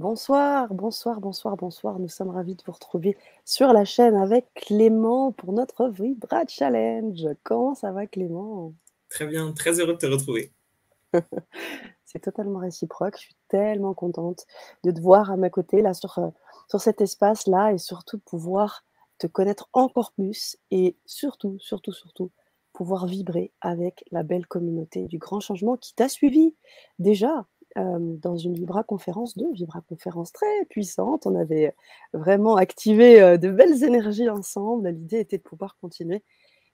Bonsoir, bonsoir, bonsoir, bonsoir. Nous sommes ravis de vous retrouver sur la chaîne avec Clément pour notre Vibra Challenge. Comment ça va Clément? Très bien, très heureux de te retrouver. C'est totalement réciproque. Je suis tellement contente de te voir à ma côté là sur, euh, sur cet espace-là et surtout pouvoir te connaître encore plus et surtout, surtout, surtout pouvoir vibrer avec la belle communauté du grand changement qui t'a suivi déjà dans une Vibra conférence, deux Vibra conférences très puissantes. On avait vraiment activé de belles énergies ensemble. L'idée était de pouvoir continuer.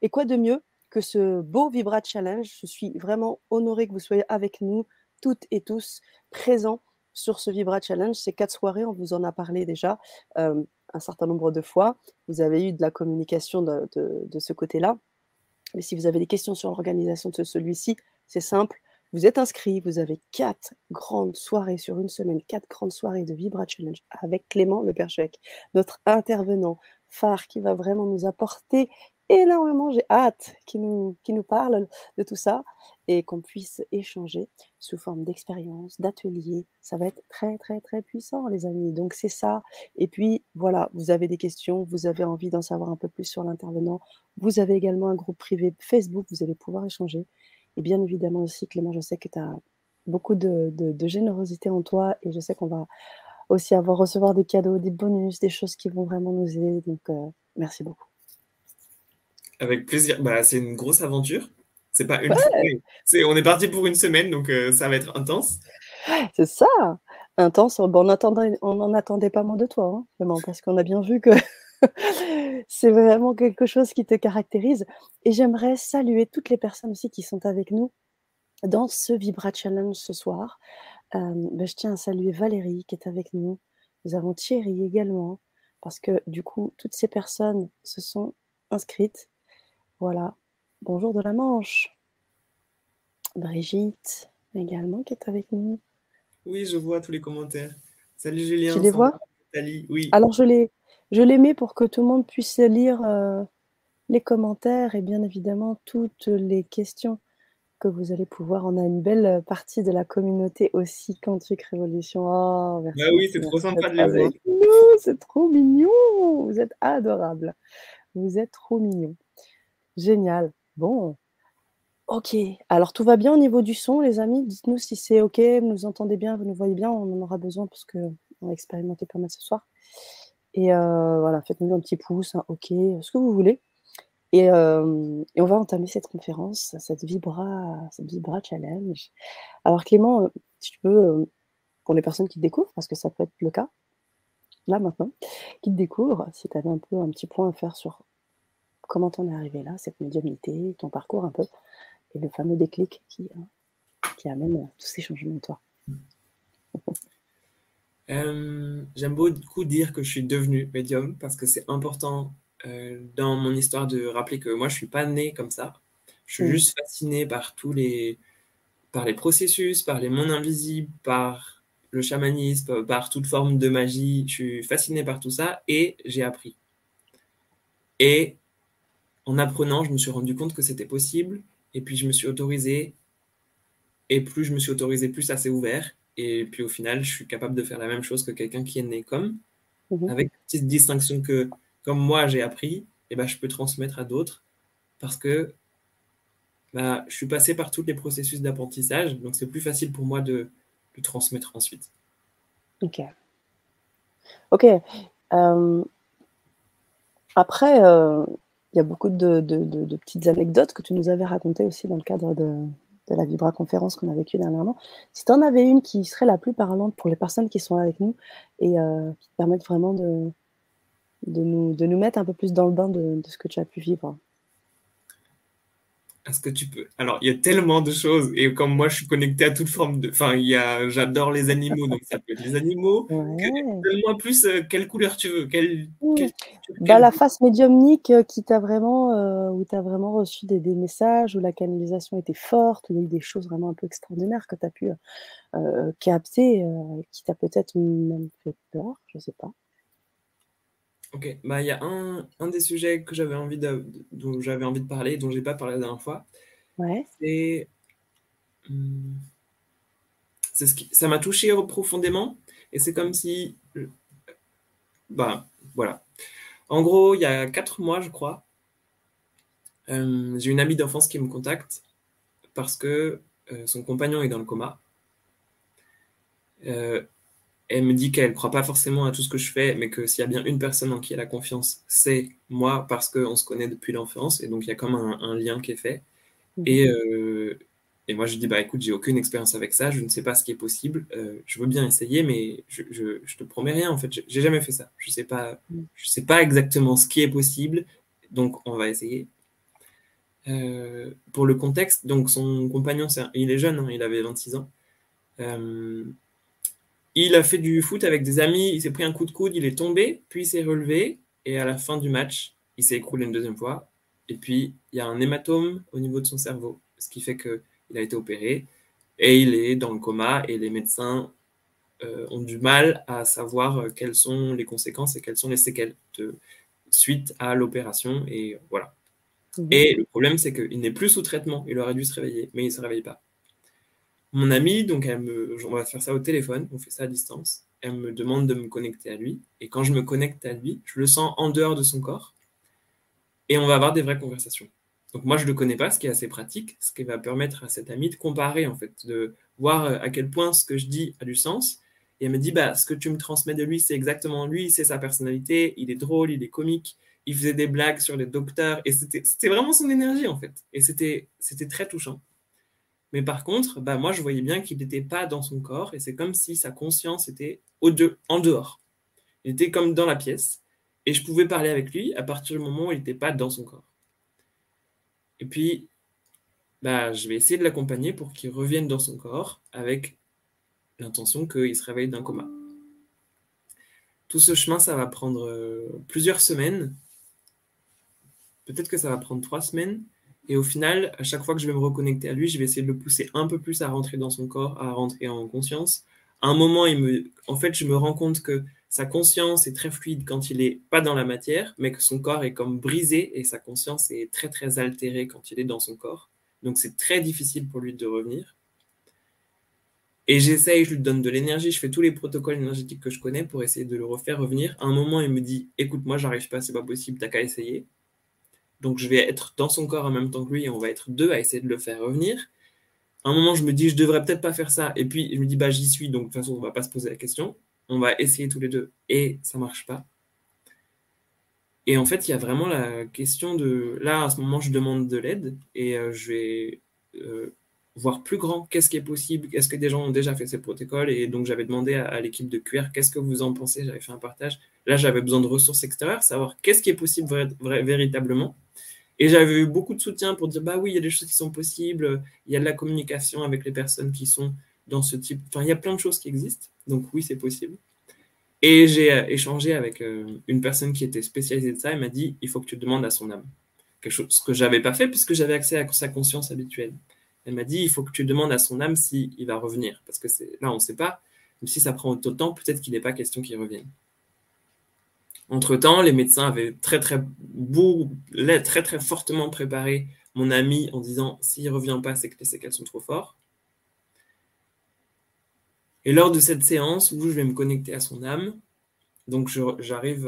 Et quoi de mieux que ce beau Vibra Challenge? Je suis vraiment honorée que vous soyez avec nous, toutes et tous, présents sur ce Vibra Challenge. Ces quatre soirées, on vous en a parlé déjà un certain nombre de fois. Vous avez eu de la communication de, de ce côté-là. Mais si vous avez des questions sur l'organisation de celui-ci, c'est simple vous êtes inscrit, vous avez quatre grandes soirées sur une semaine, quatre grandes soirées de Vibra Challenge avec Clément Le notre intervenant phare qui va vraiment nous apporter énormément. J'ai hâte qu'il nous, nous parle de tout ça et qu'on puisse échanger sous forme d'expérience, d'atelier. Ça va être très, très, très puissant, les amis. Donc, c'est ça. Et puis, voilà, vous avez des questions, vous avez envie d'en savoir un peu plus sur l'intervenant. Vous avez également un groupe privé Facebook, vous allez pouvoir échanger. Et bien évidemment aussi, Clément, je sais que tu as beaucoup de, générosité en toi et je sais qu'on va aussi avoir recevoir des cadeaux, des bonus, des choses qui vont vraiment nous aider. Donc, euh, merci beaucoup. Avec plaisir. Bah, c'est une grosse aventure. C'est pas une c'est, on est parti pour une semaine, donc euh, ça va être intense. C'est ça, intense. Bon, on n'en attendait pas moins de toi, hein, parce qu'on a bien vu que c'est vraiment quelque chose qui te caractérise. Et j'aimerais saluer toutes les personnes aussi qui sont avec nous dans ce Vibra Challenge ce soir. Ben, je tiens à saluer Valérie qui est avec nous. Nous avons Thierry également, parce que du coup, toutes ces personnes se sont inscrites. Voilà. Bonjour de la Manche. Brigitte également qui est avec nous. Oui, je vois tous les commentaires. Salut Julien. Tu les vois? Oui. Alors je les, je l'ai mis pour que tout le monde puisse lire euh, les commentaires et bien évidemment toutes les questions que vous allez pouvoir. On a une belle partie de la communauté aussi, Quantique Révolution. Oh, merci, bah oui, c'est trop sympa de les voir. C'est trop mignon. Vous êtes adorables. Vous êtes trop mignons. Génial. Bon. Ok. Alors, tout va bien au niveau du son, les amis? Dites-nous si c'est ok, vous nous entendez bien, vous nous voyez bien. On en aura besoin parce qu'on va expérimenter pas mal ce soir. Et euh, voilà, faites-nous un petit pouce, un OK, ce que vous voulez. Et, euh, et, on va entamer cette conférence, cette Vibra, cette Vibra Challenge. Alors Clément, euh, si tu peux, pour les personnes qui te découvrent, parce que ça peut être le cas, là maintenant, qui te découvrent, si tu avais un peu un petit point à faire sur comment t'en es arrivé là, cette médiumnité, ton parcours un peu, et le fameux déclic qui, qui amène tous ces changements en toi. Euh, j'aime beaucoup dire que je suis devenu médium parce que c'est important euh, dans mon histoire de rappeler que moi, je suis pas né comme ça. Je suis mm. juste fasciné par tous les, par les processus, par les mondes invisibles, par le chamanisme, par toute forme de magie. Je suis fasciné par tout ça et j'ai appris. Et en apprenant, je me suis rendu compte que c'était possible. Et puis, je me suis autorisé. Et plus je me suis autorisé, plus ça s'est ouvert. Et puis au final, je suis capable de faire la même chose que quelqu'un qui est né comme, mhm. avec une petite distinction que, comme moi j'ai appris, eh ben, je peux transmettre à d'autres parce que bah, je suis passé par tous les processus d'apprentissage, donc c'est plus facile pour moi de, de transmettre ensuite. Ok. Ok. Euh, après, euh, il y a beaucoup de, de, de, petites anecdotes que tu nous avais racontées aussi dans le cadre de, de la Vibra conférence qu'on a vécue dernièrement. Si tu en avais une qui serait la plus parlante pour les personnes qui sont avec nous et euh, qui permettent vraiment de, de, nous, de nous mettre un peu plus dans le bain de ce que tu as pu vivre. Est-ce que tu peux Alors, il y a tellement de choses. Et comme moi, je suis connecté à toute forme de. Enfin, il y a... j'adore les animaux. Donc, ça peut être les animaux. Donne-moi plus euh, quelle couleur tu veux. Quelle... Bah, la face médiumnique euh, qui t'a vraiment. Euh, où tu as vraiment reçu des, des, messages, où la canalisation était forte, où il y a eu des choses vraiment un peu extraordinaires que tu as pu capter, qui t'a peut-être même fait peur. Je ne sais pas. Ok, bah, il y a un, un des sujets que j'avais envie de, dont j'avais envie de parler, dont j'ai pas parlé la dernière fois. Ouais. C'est, hmm, c'est ce qui, ça m'a touché profondément, Et c'est comme si. Ben, voilà. En gros, il y a quatre mois, je crois, euh, j'ai une amie d'enfance qui me contacte parce que euh, son compagnon est dans le coma. Euh, elle me dit qu'elle ne croit pas forcément à tout ce que je fais, mais que s'il y a bien une personne en qui elle a confiance, c'est moi, parce qu'on se connaît depuis l'enfance, et donc il y a comme un, lien qui est fait. Mhm. Et, et, moi, je dis, bah écoute, j'ai aucune expérience avec ça, je ne sais pas ce qui est possible, je veux bien essayer, mais je, je, te promets rien, en fait, j'ai jamais fait ça. Je ne sais, pas, mhm. je sais pas exactement ce qui est possible, donc on va essayer. Euh, pour le contexte, donc son compagnon, il est jeune, hein, il avait 26 ans. Euh, il a fait du foot avec des amis, il s'est pris un coup de coude, il est tombé, puis il s'est relevé, et à la fin du match, il s'est écroulé une deuxième fois. Et puis, il y a un hématome au niveau de son cerveau, ce qui fait qu'il a été opéré, et il est dans le coma, et les médecins euh, ont du mal à savoir quelles sont les conséquences et quelles sont les séquelles de, suite à l'opération. Et voilà. Mhm. Et le problème, c'est qu'il n'est plus sous traitement. Il aurait dû se réveiller, mais il ne se réveille pas. Mon amie, donc, on va faire ça au téléphone, on fait ça à distance. Elle me demande de me connecter à lui. Et quand je me connecte à lui, je le sens en dehors de son corps. Et on va avoir des vraies conversations. Donc moi, je ne le connais pas, ce qui est assez pratique, ce qui va permettre à cette amie de comparer, en fait, de voir euh, à quel point ce que je dis a du sens. Et elle me dit, bah, ce que tu me transmets de lui, c'est exactement lui, c'est sa personnalité, il est drôle, il est comique, il faisait des blagues sur les docteurs, et c'était vraiment son énergie, en fait. Et c'était très touchant. Mais par contre, bah, moi, je voyais bien qu'il n'était pas dans son corps, et c'est comme si sa conscience était en dehors. Il était comme dans la pièce, et je pouvais parler avec lui à partir du moment où il n'était pas dans son corps. Et puis, bah, je vais essayer de l'accompagner pour qu'il revienne dans son corps avec l'intention qu'il se réveille d'un coma. Tout ce chemin, ça va prendre euh, plusieurs semaines, Peut-être que ça va prendre trois semaines. Et au final, à chaque fois que je vais me reconnecter à lui, je vais essayer de le pousser un peu plus à rentrer dans son corps, à rentrer en conscience. À un moment, en fait, je me rends compte que sa conscience est très fluide quand il n'est pas dans la matière, mais que son corps est comme brisé et sa conscience est très très altérée quand il est dans son corps. Donc c'est très difficile pour lui de revenir. Et j'essaye, je lui donne de l'énergie, je fais tous les protocoles énergétiques que je connais pour essayer de le refaire revenir. À un moment, il me dit Écoute, moi, j'arrive pas, c'est pas possible, t'as qu'à essayer. Donc je vais être dans son corps en même temps que lui et on va être deux à essayer de le faire revenir. À un moment, je me dis, je devrais peut-être pas faire ça. Et puis, je me dis, bah, j'y suis, donc de toute façon, on va pas se poser la question. On va essayer tous les deux et ça marche pas. Et en fait, il y a vraiment la question de. Là, à ce moment, je demande de l'aide et euh, je vais euh, voir plus grand. Qu'est-ce qui est possible Est-ce que des gens ont déjà fait ces protocoles Et donc, j'avais demandé à, l'équipe de QR qu'est-ce que vous en pensez? J'avais fait un partage. Là, j'avais besoin de ressources extérieures, savoir qu'est-ce qui est possible véritablement. Et j'avais eu beaucoup de soutien pour dire bah oui, il y a des choses qui sont possibles, il y a de la communication avec les personnes qui sont dans ce type. Enfin, il y a plein de choses qui existent. Donc oui, c'est possible. Et j'ai euh, échangé avec euh, une personne qui était spécialisée de ça. Elle m'a dit il faut que tu demandes à son âme. Quelque chose que j'avais pas fait puisque j'avais accès à sa conscience habituelle. Elle m'a dit il faut que tu demandes à son âme s'il il va revenir. Parce que là, on ne sait pas. Même si ça prend autant de temps, peut-être qu'il n'est pas question qu'il revienne. Entre-temps, les médecins avaient très très, beau, très très fortement préparé mon ami en disant s'il ne revient pas, c'est que les séquelles sont trop fortes. Et lors de cette séance où je vais me connecter à son âme, donc j'arrive.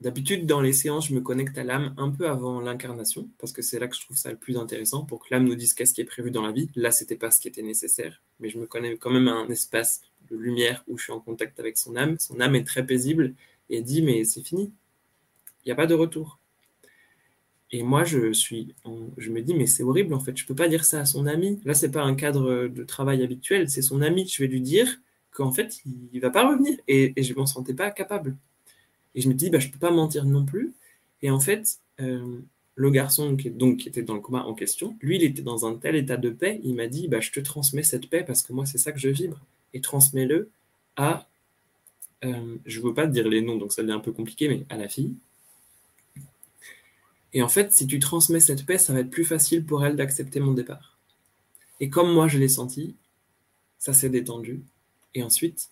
D'habitude, dans les séances, je me connecte à l'âme un peu avant l'incarnation, parce que c'est là que je trouve ça le plus intéressant, pour que l'âme nous dise qu'est-ce qui est prévu dans la vie. Là, ce n'était pas ce qui était nécessaire, mais je me connais quand même à un espace de lumière où je suis en contact avec son âme. Son âme est très paisible et dit mais c'est fini, il n'y a pas de retour. Et moi je suis, je me dis mais c'est horrible en fait, je peux pas dire ça à son ami. Là c'est pas un cadre de travail habituel, c'est son ami. Je vais lui dire qu'en fait il, va pas revenir et, je m'en sentais pas capable. Et je me dis bah je peux pas mentir non plus. Et en fait euh, le garçon qui, donc, était dans le coma en question, lui, il était dans un tel état de paix, il m'a dit, bah, je te transmets cette paix parce que moi, c'est ça que je vibre et transmets-le à, euh, je ne veux pas te dire les noms, donc ça devient un peu compliqué, mais à la fille. Et en fait, si tu transmets cette paix, ça va être plus facile pour elle d'accepter mon départ. Et comme moi, je l'ai senti, ça s'est détendu. Et ensuite,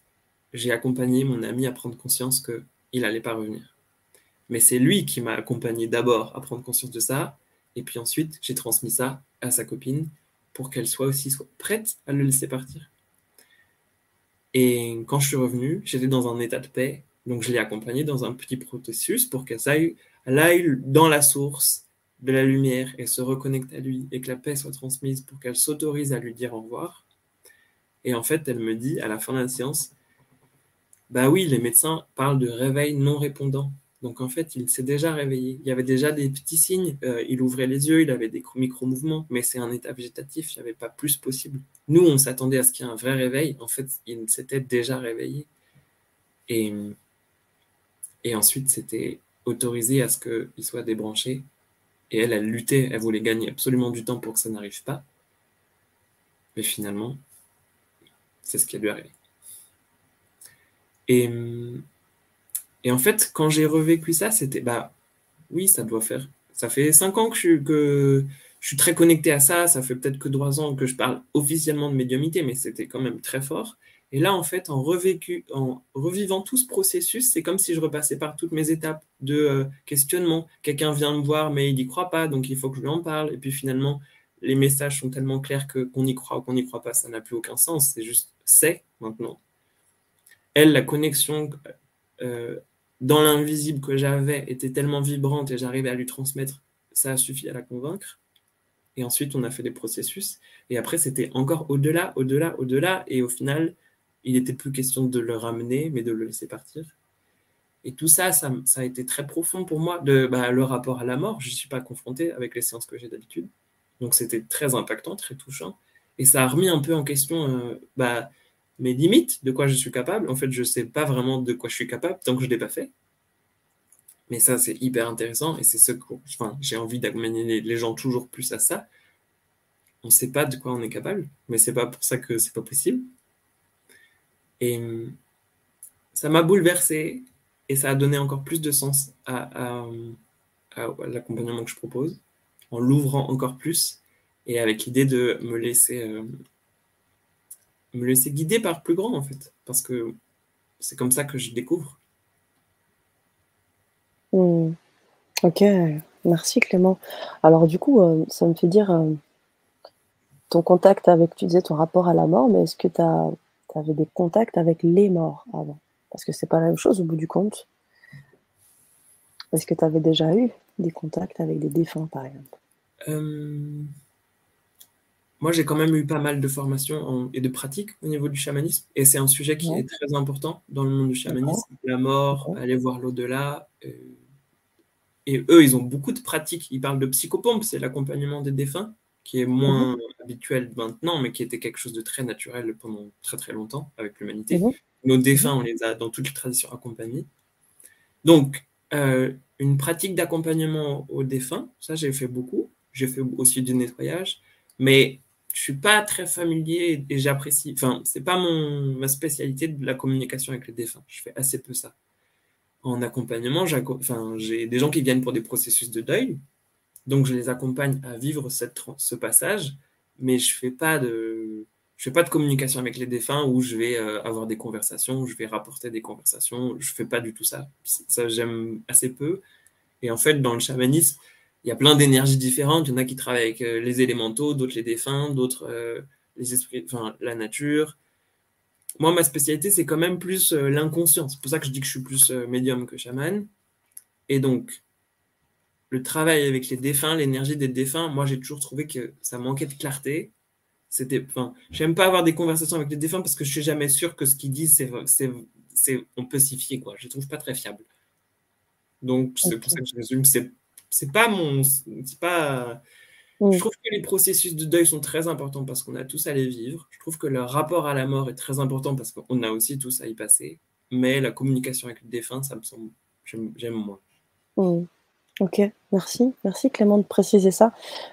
j'ai accompagné mon ami à prendre conscience qu'il n'allait pas revenir. Mais c'est lui qui m'a accompagné d'abord à prendre conscience de ça. Et puis ensuite, j'ai transmis ça à sa copine pour qu'elle soit aussi prête à le laisser partir. Et quand je suis revenu, j'étais dans un état de paix. Donc, je l'ai accompagnée dans un petit processus pour qu'elle aille, aille dans la source de la lumière et se reconnecte à lui et que la paix soit transmise pour qu'elle s'autorise à lui dire au revoir. Et en fait, elle me dit à la fin de la séance, bah oui, les médecins parlent de réveil non répondant. Donc en fait, il s'est déjà réveillé. Il y avait déjà des petits signes. Euh, il ouvrait les yeux, il avait des micro-mouvements, mais c'est un état végétatif, il n'y avait pas plus possible. Nous, on s'attendait à ce qu'il y ait un vrai réveil. En fait, il s'était déjà réveillé. Et, ensuite, c'était autorisé à ce qu'il soit débranché. Et elle, elle luttait, elle voulait gagner absolument du temps pour que ça n'arrive pas. Mais finalement, c'est ce qui lui arrivé. Et, en fait, quand j'ai revécu ça, c'était, bah oui, ça doit faire. Ça fait cinq ans que je, suis très connecté à ça. Ça fait peut-être que trois ans que je parle officiellement de médiumité, mais c'était quand même très fort. Et là, en fait, en, revécu, en revivant tout ce processus, c'est comme si je repassais par toutes mes étapes de euh, questionnement. Quelqu'un vient me voir, mais il n'y croit pas, donc il faut que je lui en parle. Et puis finalement, les messages sont tellement clairs que qu'on y croit ou qu'on n'y croit pas, ça n'a plus aucun sens. C'est juste c'est maintenant. Elle, la connexion euh, dans l'invisible que j'avais était tellement vibrante et j'arrivais à lui transmettre, ça a suffi à la convaincre. Et ensuite, on a fait des processus. Et après, c'était encore au-delà, au-delà, au-delà. Et au final, il n'était plus question de le ramener, mais de le laisser partir. Et tout ça, ça, a été très profond pour moi, de bah, le rapport à la mort. Je ne suis pas confronté avec les séances que j'ai d'habitude. Donc c'était très impactant, très touchant. Et ça a remis un peu en question euh, bah, mes limites, de quoi je suis capable. En fait, je ne sais pas vraiment de quoi je suis capable tant que je ne l'ai pas fait. Mais ça, c'est hyper intéressant et c'est ce que j'ai envie d'accompagner les gens toujours plus à ça. On ne sait pas de quoi on est capable, mais c'est pas pour ça que c'est pas possible. Et ça m'a bouleversé et ça a donné encore plus de sens à l'accompagnement que je propose en l'ouvrant encore plus et avec l'idée de me laisser euh, me laisser guider par plus grand en fait parce que c'est comme ça que je découvre. Hmm. Ok, merci Clément. Alors du coup, euh, ça me fait dire euh, ton contact avec, tu disais ton rapport à la mort, mais est-ce que tu avais des contacts avec les morts avant? Parce que c'est pas la même chose au bout du compte. Est-ce que tu avais déjà eu des contacts avec des défunts, par exemple? Euh, moi, j'ai quand même eu pas mal de formations et de pratiques au niveau du chamanisme. Et c'est un sujet qui est très important dans le monde du chamanisme. La mort, aller voir l'au-delà. Euh, et eux, ils ont beaucoup de pratiques. Ils parlent de psychopompe, c'est l'accompagnement des défunts, qui est moins mhm. habituel maintenant, mais qui était quelque chose de très naturel pendant très très longtemps avec l'humanité. Mhm. Nos défunts, on les a dans toutes les traditions accompagnés. Donc, euh, une pratique d'accompagnement aux défunts, ça j'ai fait beaucoup j'ai fait aussi du nettoyage, mais je suis pas très familier et j'apprécie. Enfin, c'est pas mon ma spécialité de la communication avec les défunts. Je fais assez peu ça. En accompagnement, j'ai des gens qui viennent pour des processus de deuil, donc je les accompagne à vivre cette, ce passage, mais je fais pas de je fais pas de communication avec les défunts où je vais euh, avoir des conversations, où je vais rapporter des conversations. Je fais pas du tout ça. Ça j'aime assez peu. Et en fait, dans le chamanisme, il y a plein d'énergies différentes. Il y en a qui travaillent avec euh, les élémentaux, d'autres les défunts, d'autres euh, les esprits, enfin la nature. Moi, ma spécialité, c'est quand même plus euh, l'inconscient. C'est pour ça que je dis que je suis plus médium que chaman. Et donc, le travail avec les défunts, l'énergie des défunts, moi, j'ai toujours trouvé que ça manquait de clarté. C'était, enfin, j'aime pas avoir des conversations avec les défunts parce que je suis jamais sûr que ce qu'ils disent, c'est, c'est, c'est, on peut s'y fier, quoi. Je les trouve pas très fiables. Donc, c'est pour ça que je résume, c'est c'est pas mon. C'est pas. Mm. Je trouve que les processus de deuil sont très importants parce qu'on a tous à les vivre. Je trouve que le rapport à la mort est très important parce qu'on a aussi tous à y passer. Mais la communication avec le défunt, ça me semble. J'aime moins. Mm. Ok, merci. Merci Clément de préciser ça.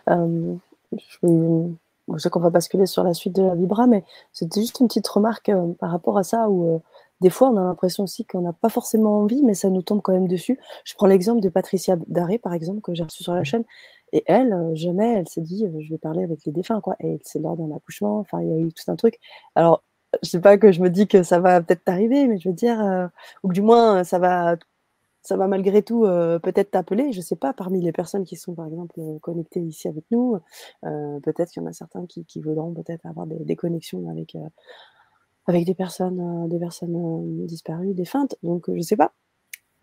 Euh, je, sais qu'on va basculer sur la suite de la Vibra, mais c'était juste une petite remarque euh, par rapport à ça où. Des fois, on a l'impression aussi qu'on n'a pas forcément envie, mais ça nous tombe quand même dessus. Je prends l'exemple de Patricia Daré, par exemple, que j'ai reçu sur la chaîne. Et elle, euh, jamais, elle s'est dit, euh, je vais parler avec les défunts, quoi. Et c'est lors d'un accouchement, enfin, il y a eu tout un truc. Alors, je sais pas que je me dis que ça va peut-être t'arriver, mais je veux dire, euh, ou que du moins, ça va, ça va malgré tout peut-être t'appeler. Je sais pas, parmi les personnes qui sont, par exemple, connectées ici avec nous, peut-être qu'il y en a certains qui, voudront peut-être avoir des, des connexions avec avec des personnes, des personnes disparues, défuntes. Donc, je ne sais pas.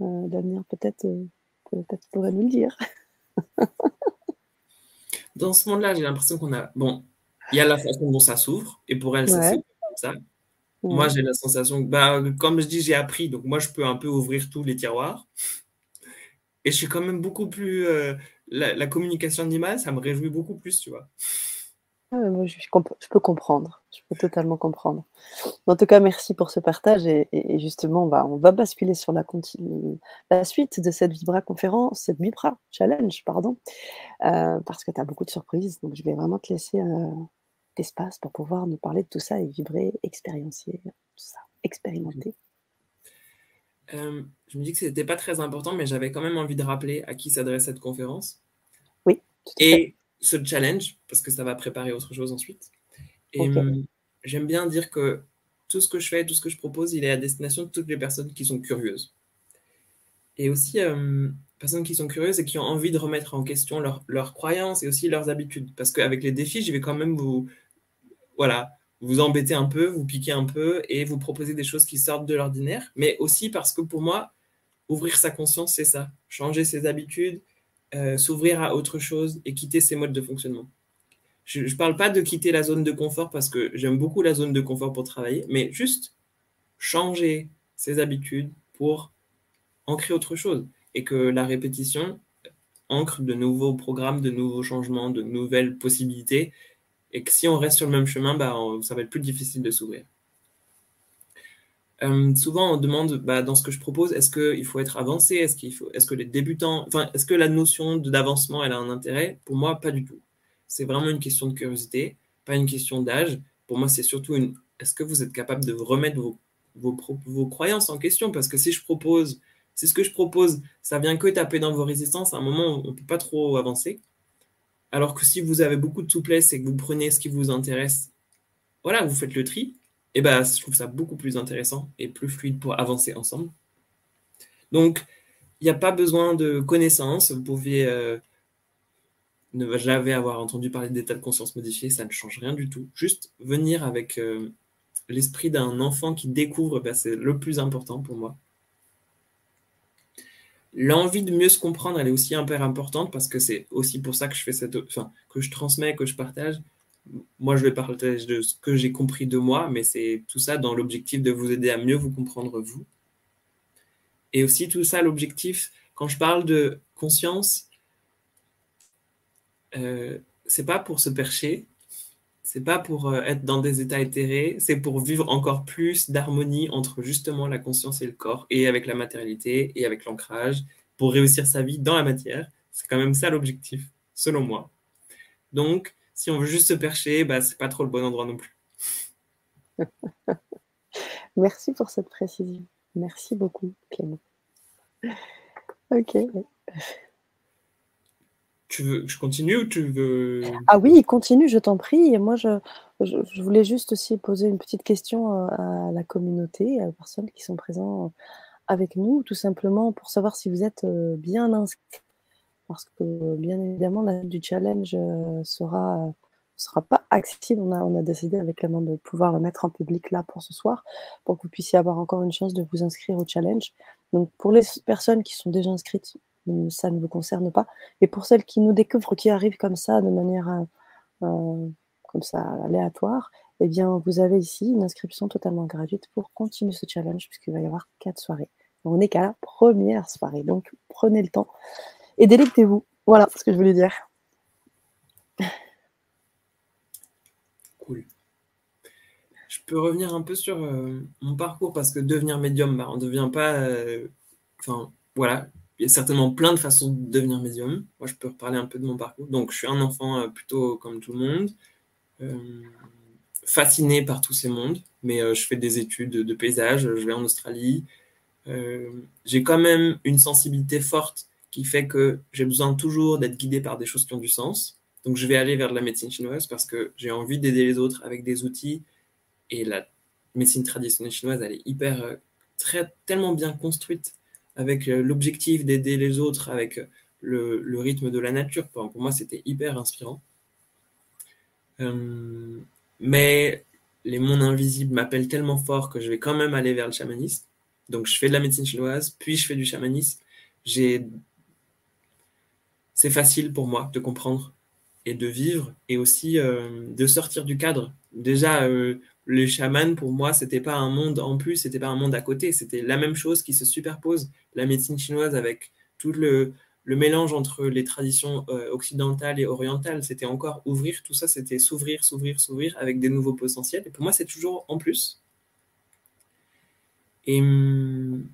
D'avenir, peut-être, peut-être pourrait nous le dire. Dans ce monde-là, j'ai l'impression qu'on a. Bon, il y a la façon dont ça s'ouvre, et pour elle, c'est comme ça. Moi, j'ai la sensation que, bah, comme je dis, j'ai appris, donc moi, je peux un peu ouvrir tous les tiroirs. Et je suis quand même beaucoup plus. Euh, la, communication animale, ça me réjouit beaucoup plus, tu vois. Ah, je, peux comprendre, je peux totalement comprendre. En tout cas, merci pour ce partage. Et, justement, on va, on va basculer sur la, la suite de cette Vibra conférence, cette Vibra challenge, pardon, euh, parce que tu as beaucoup de surprises. Donc, je vais vraiment te laisser euh, l'espace pour pouvoir nous parler de tout ça et vibrer, expériencer, tout ça, expérimenter. Euh, je me dis que ce n'était pas très important, mais j'avais quand même envie de rappeler à qui s'adresse cette conférence. Oui. Et ce challenge, parce que ça va préparer autre chose ensuite. Et hum, j'aime bien dire que tout ce que je fais, tout ce que je propose, il est à destination de toutes les personnes qui sont curieuses. Et aussi, euh, personnes qui sont curieuses et qui ont envie de remettre en question leurs croyances et aussi leurs habitudes. Parce qu'avec les défis, je vais quand même vous, voilà, vous embêter un peu, vous piquer un peu et vous proposer des choses qui sortent de l'ordinaire, mais aussi parce que pour moi, ouvrir sa conscience, c'est ça, changer ses habitudes, euh, s'ouvrir à autre chose et quitter ses modes de fonctionnement. Je ne parle pas de quitter la zone de confort parce que j'aime beaucoup la zone de confort pour travailler, mais juste changer ses habitudes pour ancrer autre chose et que la répétition ancre de nouveaux programmes, de nouveaux changements, de nouvelles possibilités et que si on reste sur le même chemin, bah, ça va être plus difficile de s'ouvrir. Euh, souvent, on demande bah, dans ce que je propose, est-ce qu'il faut être avancé? Est-ce est-ce que les débutants, enfin, est-ce que la notion d'avancement, elle a un intérêt? Pour moi, pas du tout. C'est vraiment une question de curiosité, pas une question d'âge. Pour moi, c'est surtout une. Est-ce que vous êtes capable de remettre vos, vos, croyances en question? Parce que si je propose, si ce que je propose, ça vient que taper dans vos résistances, à un moment, on ne peut pas trop avancer. Alors que si vous avez beaucoup de souplesse et que vous prenez ce qui vous intéresse, voilà, vous faites le tri, et eh ben je trouve ça beaucoup plus intéressant et plus fluide pour avancer ensemble. Donc, il n'y a pas besoin de connaissances. Vous pouvez euh, ne jamais avoir entendu parler d'état de conscience modifié, ça ne change rien du tout. Juste venir avec euh, l'esprit d'un enfant qui découvre, ben, c'est le plus important pour moi l'envie de mieux se comprendre, elle est aussi hyper importante parce que c'est aussi pour ça que je fais cette, que je transmets, que je partage. Moi, je vais partager de ce que j'ai compris de moi, mais c'est tout ça dans l'objectif de vous aider à mieux vous comprendre vous. Et aussi tout ça, l'objectif, quand je parle de conscience, euh, c'est pas pour se percher, c'est pas pour euh, être dans des états éthérés, c'est pour vivre encore plus d'harmonie entre justement la conscience et le corps, et avec la matérialité, et avec l'ancrage, pour réussir sa vie dans la matière. C'est quand même ça l'objectif, selon moi. Donc, si on veut juste se percher, bah, c'est pas trop le bon endroit non plus. Merci pour cette précision. Merci beaucoup, Clément. Ok. Tu veux que je continue ou tu veux? Ah oui, continue, je t'en prie. Moi, je, je, voulais juste aussi poser une petite question euh, à la communauté, aux personnes qui sont présentes avec nous, tout simplement pour savoir si vous êtes euh, bien inscrit. Parce que, bien évidemment, la du challenge euh, sera sera pas accessible. On a, on a décidé avec la main de pouvoir le mettre en public là pour ce soir, pour que vous puissiez avoir encore une chance de vous inscrire au challenge. Donc, pour les personnes qui sont déjà inscrites, ça ne vous concerne pas. Et pour celles qui nous découvrent, qui arrivent comme ça, de manière euh, euh, comme ça aléatoire, eh bien, vous avez ici une inscription totalement gratuite pour continuer ce challenge, puisqu'il va y avoir quatre soirées. On n'est qu'à la première soirée, donc prenez le temps et délectez-vous. Voilà ce que je voulais dire. Cool. Je peux revenir un peu sur euh, mon parcours parce que devenir médium, bah, on ne devient pas. Enfin, voilà, il y a certainement plein de façons de devenir médium. Moi, je peux reparler un peu de mon parcours. Donc, je suis un enfant euh, plutôt comme tout le monde, euh, fasciné par tous ces mondes, mais euh, je fais des études de paysage, je vais en Australie. j'ai quand même une sensibilité forte qui fait que j'ai besoin toujours d'être guidé par des choses qui ont du sens. Donc, je vais aller vers de la médecine chinoise parce que j'ai envie d'aider les autres avec des outils. Et la médecine traditionnelle chinoise, elle est hyper, très, tellement bien construite avec euh, l'objectif d'aider les autres, avec le, rythme de la nature. Pour, moi, c'était hyper inspirant. Euh, mais les mondes invisibles m'appellent tellement fort que je vais quand même aller vers le chamanisme. Donc je fais de la médecine chinoise, puis je fais du chamanisme. J'ai... C'est facile pour moi de comprendre et de vivre et aussi euh, de sortir du cadre. Déjà, euh, les chamans, pour moi, c'était pas un monde en plus, c'était pas un monde à côté, c'était la même chose qui se superpose. La médecine chinoise avec tout le, mélange entre les traditions euh, occidentales et orientales, c'était encore ouvrir, tout ça, c'était s'ouvrir, s'ouvrir, s'ouvrir avec des nouveaux potentiels. Et pour moi, c'est toujours en plus. Et hum,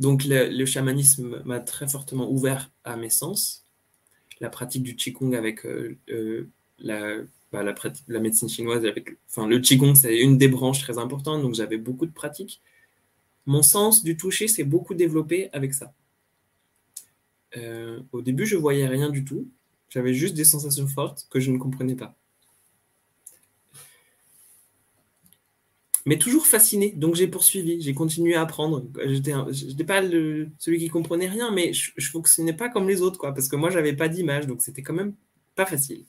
donc, le, chamanisme m'a très fortement ouvert à mes sens. La pratique du Qigong avec euh, euh, la, bah, la, médecine chinoise, avec, enfin, le Qigong, c'est une des branches très importantes, donc j'avais beaucoup de pratiques. Mon sens du toucher s'est beaucoup développé avec ça. Euh, au début, je voyais rien du tout. J'avais juste des sensations fortes que je ne comprenais pas. Mais toujours fasciné, donc j'ai poursuivi, j'ai continué à apprendre. Je n'étais pas celui qui comprenait rien, mais je, ne fonctionnais pas comme les autres, quoi, parce que moi, j'avais pas d'image, donc c'était quand même pas facile.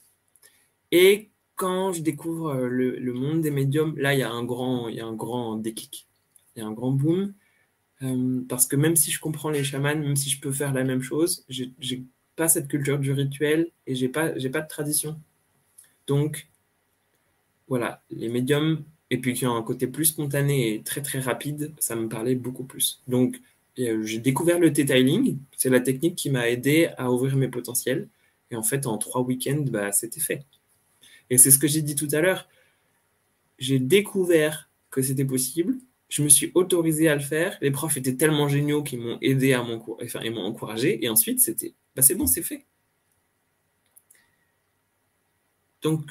Et quand je découvre euh, le, monde des médiums, là, il y a un grand, il y a un grand déclic, il y a un grand boom. Euh, parce que même si je comprends les chamans, même si je peux faire la même chose, j'ai pas cette culture du rituel et j'ai pas, pas de tradition. Donc, voilà, les médiums, et puis qui ont un côté plus spontané et très très rapide, ça me parlait beaucoup plus. Donc, euh, j'ai découvert le detailing, c'est la technique qui m'a aidé à ouvrir mes potentiels. Et en fait, en trois week-ends, bah, c'était fait. Et c'est ce que j'ai dit tout à l'heure. J'ai découvert que c'était possible je me suis autorisé à le faire. Les profs étaient tellement géniaux qu'ils m'ont aidé à m'encourager, enfin, ils m'ont encouragé. Et ensuite, c'était, bah, c'est bon, c'est fait. Donc,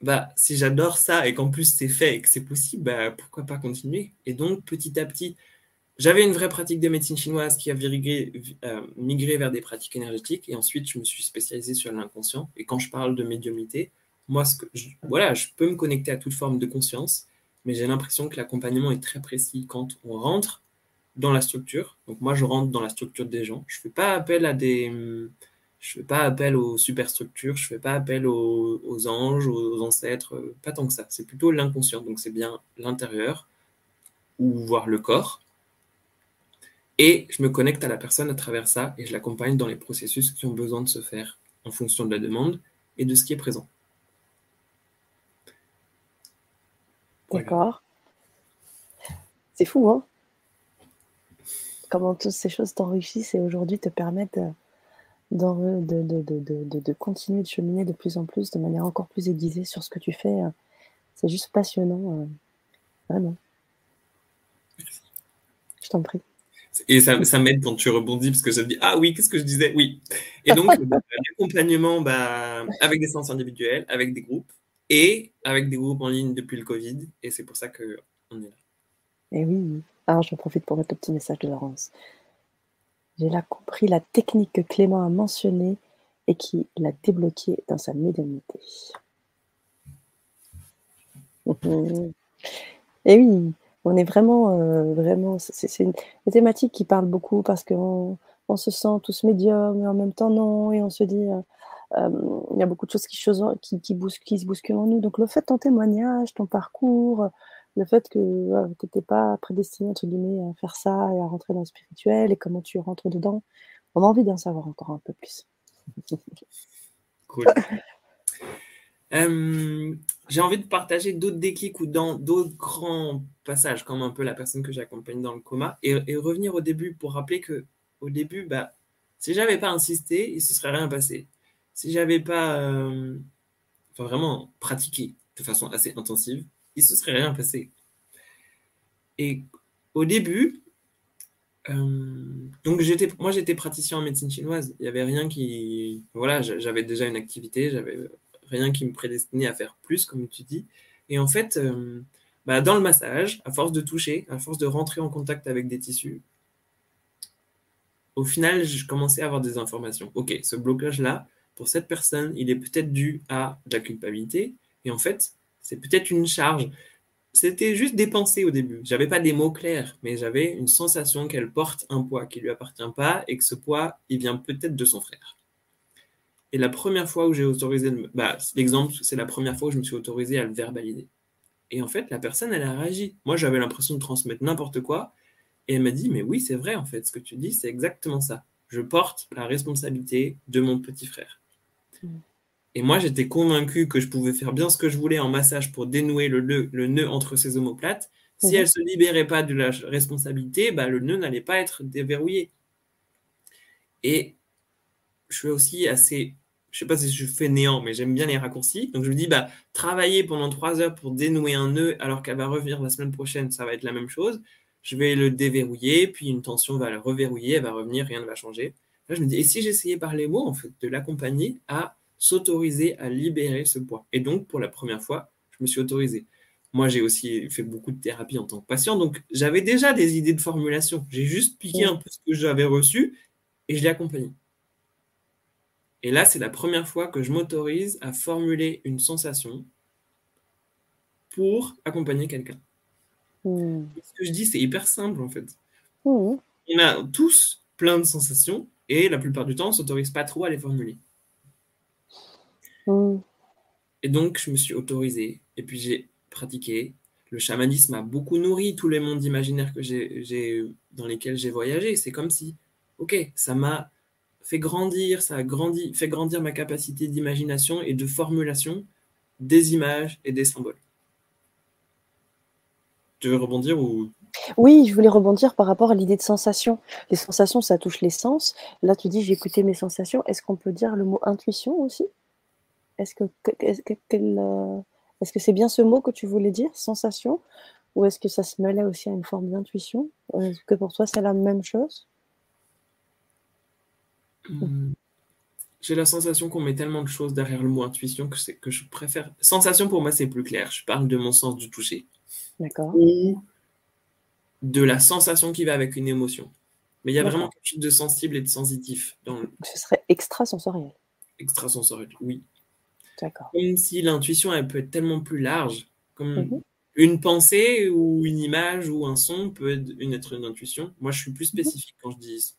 bah, si j'adore ça et qu'en plus c'est fait et que c'est possible, bah, pourquoi pas continuer? Et donc, petit à petit, j'avais une vraie pratique de médecine chinoise qui a euh, migré vers des pratiques énergétiques. Et ensuite, je me suis spécialisé sur l'inconscient. Et quand je parle de médiumité, moi, que voilà, je peux me connecter à toute forme de conscience mais j'ai l'impression que l'accompagnement est très précis quand on rentre dans la structure. Donc moi, je rentre dans la structure des gens. Je ne fais pas appel à des... Je fais pas appel aux superstructures, je ne fais pas appel aux, anges, aux ancêtres, pas tant que ça. C'est plutôt l'inconscient, donc c'est bien l'intérieur, ou voir le corps. Et je me connecte à la personne à travers ça et je l'accompagne dans les processus qui ont besoin de se faire en fonction de la demande et de ce qui est présent. D'accord. C'est fou, hein Comment toutes ces choses t'enrichissent et aujourd'hui te permettent de, de, continuer de cheminer de plus en plus, de manière encore plus aiguisée sur ce que tu fais. C'est juste passionnant, euh, vraiment. Je t'en prie. Et ça, ça m'aide quand tu rebondis parce que je me dis Ah oui, qu'est-ce que je disais Oui. Et donc, l'accompagnement bah, avec des séances individuelles, avec des groupes, et avec des groupes en ligne depuis le Covid. Et c'est pour ça qu'on est là. Et oui, alors je profite pour mettre le petit message de Laurence. J'ai là compris la technique que Clément a mentionnée et qui l'a débloqué dans sa médiumnité. et oui, on est vraiment, euh, vraiment, c'est une, thématique qui parle beaucoup parce qu'on on se sent tous médiums et en même temps non, et on se dit, euh, il y a beaucoup de choses qui, qui, qui, se bousculent en nous. Donc le fait de ton témoignage, ton parcours, le fait que tu n'étais pas prédestiné entre guillemets à faire ça et à rentrer dans le spirituel et comment tu rentres dedans, on a envie d'en savoir encore un peu plus. cool. Euh, j'ai envie de partager d'autres déclics ou d'autres grands passages, comme un peu la personne que j'accompagne dans le coma, et, et, revenir au début pour rappeler que au début, bah, si j'avais pas insisté, il se serait rien passé si j'avais pas euh, vraiment pratiqué de façon assez intensive, il se serait rien passé. Et au début, euh, donc moi j'étais praticien en médecine chinoise. Il n'y avait rien qui, voilà, j'avais déjà une activité, j'avais rien qui me prédestinait à faire plus, comme tu dis. Et en fait, euh, bah, dans le massage, à force de toucher, à force de rentrer en contact avec des tissus, au final, je commençais à avoir des informations. Ok, ce blocage-là, pour cette personne, il est peut-être dû à de la culpabilité. Et en fait, c'est peut-être une charge. C'était juste des pensées au début. J'avais pas des mots clairs, mais j'avais une sensation qu'elle porte un poids qui lui appartient pas et que ce poids, il vient peut-être de son frère. Et la première fois où j'ai autorisé, bah, l'exemple, c'est la première fois où je me suis autorisé à le verbaliser. Et en fait, la personne, elle a réagi. Moi, j'avais l'impression de transmettre n'importe quoi. Et elle m'a dit, mais oui, c'est vrai, en fait, ce que tu dis, c'est exactement ça. Je porte la responsabilité de mon petit frère. Et moi, j'étais convaincu que je pouvais faire bien ce que je voulais en massage pour dénouer le, le, nœud entre ces omoplates. Si mmh. elle ne se libérait pas de la responsabilité, bah, le nœud n'allait pas être déverrouillé. Et je suis aussi assez, je sais pas si je fais néant, mais j'aime bien les raccourcis. Donc je me dis, bah, travailler pendant trois heures pour dénouer un nœud alors qu'elle va revenir la semaine prochaine, ça va être la même chose. Je vais le déverrouiller, puis une tension va le reverrouiller, elle va revenir, rien ne va changer. Là, je me dis, et si j'essayais par les mots, en fait, de l'accompagner à s'autoriser à libérer ce poids? Et donc, pour la première fois, je me suis autorisé. Moi, j'ai aussi fait beaucoup de thérapie en tant que patient, donc j'avais déjà des idées de formulation. J'ai juste piqué un peu ce que j'avais reçu et je l'ai accompagné. Et là, c'est la première fois que je m'autorise à formuler une sensation pour accompagner quelqu'un. Hmm. Ce que je dis, c'est hyper simple en fait. Hmm. On a tous plein de sensations et la plupart du temps, on ne s'autorise pas trop à les formuler. Hmm. Et donc, je me suis autorisé et puis j'ai pratiqué. Le chamanisme a beaucoup nourri tous les mondes imaginaires que j'ai, dans lesquels j'ai voyagé. C'est comme si, ok, ça m'a fait grandir, ça a grandi, fait grandir ma capacité d'imagination et de formulation des images et des symboles. Tu veux rebondir ou Oui, je voulais rebondir par rapport à l'idée de sensation. Les sensations, ça touche les sens. Là, tu dis j'ai écouté mes sensations. Est-ce qu'on peut dire le mot intuition aussi? Est-ce que est-ce que euh, est-ce que c'est bien ce mot que tu voulais dire, sensation, ou est-ce que ça se mêlait aussi à une forme d'intuition? Est-ce que pour toi c'est la même chose? Hmm. J'ai la sensation qu'on met tellement de choses derrière le mot intuition que, que je préfère. Sensation pour moi, c'est plus clair. Je parle de mon sens du toucher. D'accord. Ou de la sensation qui va avec une émotion. Mais il y a vraiment quelque chose de sensible et de sensitif. Dans Ce serait extrasensoriel. Extrasensoriel, oui. D'accord. Comme si l'intuition, elle peut être tellement plus large. Comme mhm. une pensée ou une image ou un son peut être une, être une intuition. Moi, je suis plus mhm. spécifique quand je dis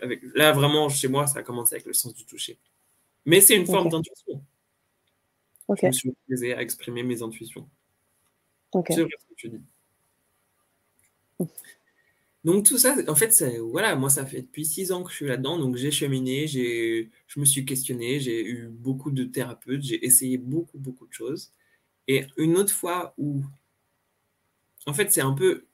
avec, là, vraiment, chez moi, ça a commencé avec le sens du toucher. Mais c'est une forme d'intuition. Je me suis autorisé à exprimer mes intuitions. C'est vrai ce que tu dis. Donc tout ça, en fait, voilà, moi ça fait depuis six ans que je suis là-dedans, donc j'ai cheminé, j'ai, je me suis questionné, j'ai eu beaucoup de thérapeutes, j'ai essayé beaucoup, beaucoup de choses. Et une autre fois où, en fait, c'est un peu,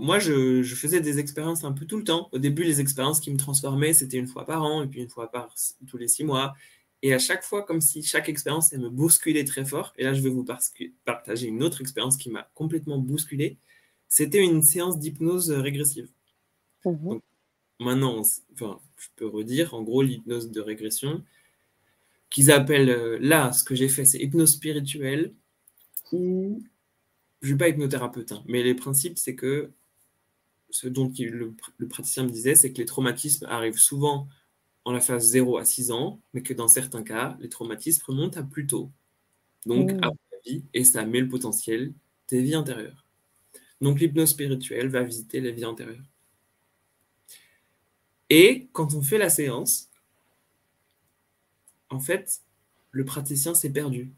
moi, je, faisais des expériences un peu tout le temps. Au début, les expériences qui me transformaient, c'était une fois par an, et puis une fois par tous les six mois. Et à chaque fois, comme si chaque expérience, elle me bousculait très fort. Et là, je vais vous partager une autre expérience qui m'a complètement bousculé. C'était une séance d'hypnose régressive. Mhm. maintenant, enfin, je peux redire, en gros, l'hypnose de régression, qu'ils appellent euh, là, ce que j'ai fait, c'est hypnose spirituelle, ou je ne suis pas hypnothérapeute, hein, mais les principes, c'est que ce dont le, praticien me disait, c'est que les traumatismes arrivent souvent en la phase 0 à 6 ans, mais que dans certains cas, les traumatismes remontent à plus tôt. Donc, mmh. à la vie, et ça met le potentiel des vies intérieures. Donc, l'hypnose spirituelle va visiter les vies antérieures. Et quand on fait la séance, en fait, le praticien s'est perdu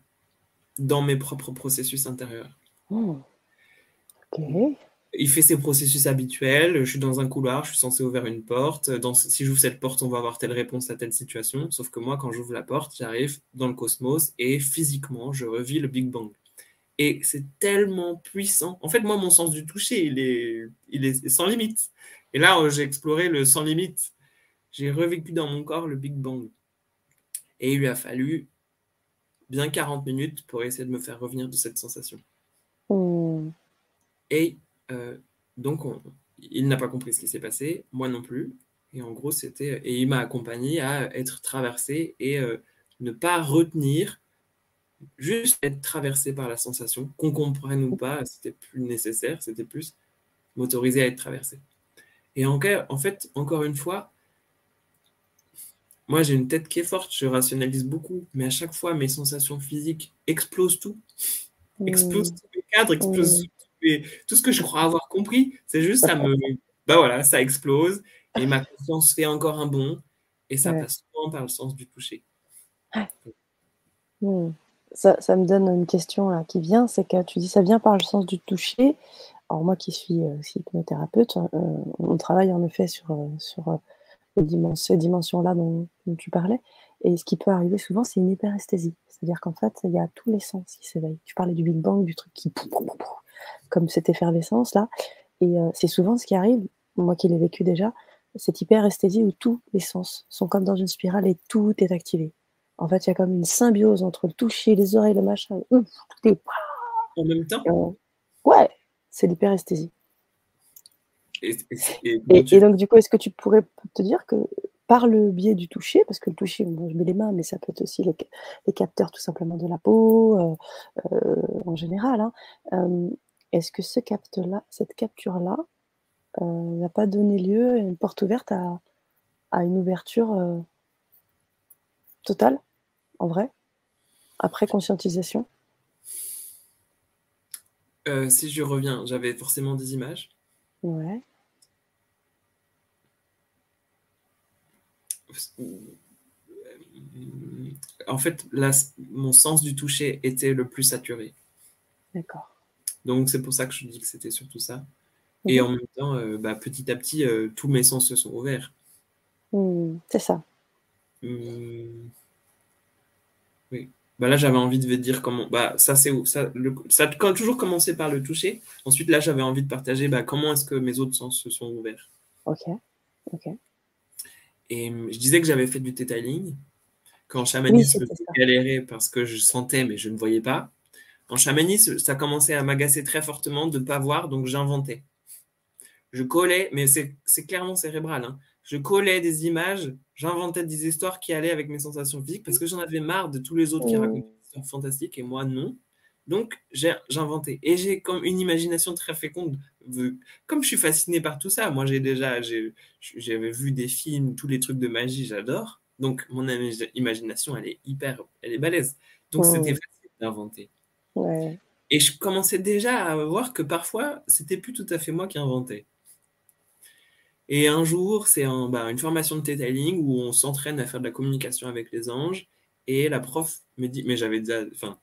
dans mes propres processus intérieurs. Hmm. Il fait ses processus habituels. Je suis dans un couloir, je suis censé ouvrir une porte. Dans, si j'ouvre cette porte, on va avoir telle réponse à telle situation. Sauf que moi, quand j'ouvre la porte, j'arrive dans le cosmos et physiquement, je revis le Big Bang. Et c'est tellement puissant. En fait, moi, mon sens du toucher, il est, il est sans limite. Et là, j'ai exploré le sans limite. J'ai revécu dans mon corps le Big Bang. Et il lui a fallu bien 40 minutes pour essayer de me faire revenir de cette sensation. Hmm. Et euh, donc, il n'a pas compris ce qui s'est passé, moi non plus. Et en gros, c'était. Et il m'a accompagné à être traversé et euh, ne pas retenir, juste être traversé par la sensation, qu'on comprenne ou pas, c'était plus nécessaire, c'était plus m'autoriser à être traversé. Et en, en fait, encore une fois, moi j'ai une tête qui est forte, je rationalise beaucoup, mais à chaque fois mes sensations physiques explosent tout explose tous les cadres, explose tout ce que je crois avoir compris. C'est juste, ça me. Bah voilà, ça explose et ma conscience fait encore un bond et ça passe souvent par le sens du toucher. Hmm. Ça, me donne une question là qui vient, c'est que tu dis ça vient par le sens du toucher. Alors moi qui suis euh, aussi hypnothérapeute, euh, on travaille en effet sur, euh, sur ces dimensions-là dont, dont, tu parlais. Et ce qui peut arriver souvent, c'est une hyperesthésie. C'est-à-dire qu'en fait, il y a tous les sens qui s'éveillent. Tu parlais du Big Bang, du truc qui... Comme cette effervescence-là. Et c'est souvent ce qui arrive, moi qui l'ai vécu déjà, cette hyperesthésie où tous les sens sont comme dans une spirale et tout est activé. En fait, il y a comme une symbiose entre le toucher, les oreilles, le machin. tout est... En même temps? Ouais, c'est l'hyperesthésie. Et, et, donc, du coup, est-ce que tu pourrais te dire que par le biais du toucher, parce que le toucher, je mets les mains, mais ça peut être aussi les, capteurs tout simplement de la peau, euh, euh, en général, hein, euh, est-ce que ce capte-là, cette capture-là, n'a pas donné lieu à une porte ouverte à, à une ouverture totale, en vrai, après conscientisation? Si je reviens, j'avais forcément des images. Ouais. En fait, là, mon sens du toucher était le plus saturé. D'accord. Donc, c'est pour ça que je dis que c'était surtout ça. Et mhm. en même temps, euh, bah, petit à petit, euh, tous mes sens se sont ouverts. Hmm, c'est ça. Hmm. Oui. Bah là, j'avais envie de dire comment. Bah, ça, c'est ça, ça a toujours commencé par le toucher. Ensuite, là, j'avais envie de partager bah, comment est-ce que mes autres sens se sont ouverts. Ok. Ok. Et je disais que j'avais fait du detailing. Qu'en chamanisme, oui, je galérais parce que je sentais, mais je ne voyais pas. En chamanisme, ça commençait à m'agacer très fortement de ne pas voir, donc j'inventais. Je collais, mais c'est clairement cérébral. Hein. Je collais des images, j'inventais des histoires qui allaient avec mes sensations physiques parce que j'en avais marre de tous les autres qui racontaient des histoires fantastiques et moi non. Donc, j'inventais. Et j'ai comme une imagination très féconde. Comme je suis fasciné par tout ça, moi j'ai déjà, j'avais vu des films, tous les trucs de magie, j'adore. Donc, mon imagination, elle est hyper, elle est balèze. Donc, c'était facile d'inventer. Et je commençais déjà à voir que parfois, c'était plus tout à fait moi qui inventais. Et un jour, c'est bah, une formation de detailing où on s'entraîne à faire de la communication avec les anges. Et la prof me dit, mais j'avais déjà, enfin,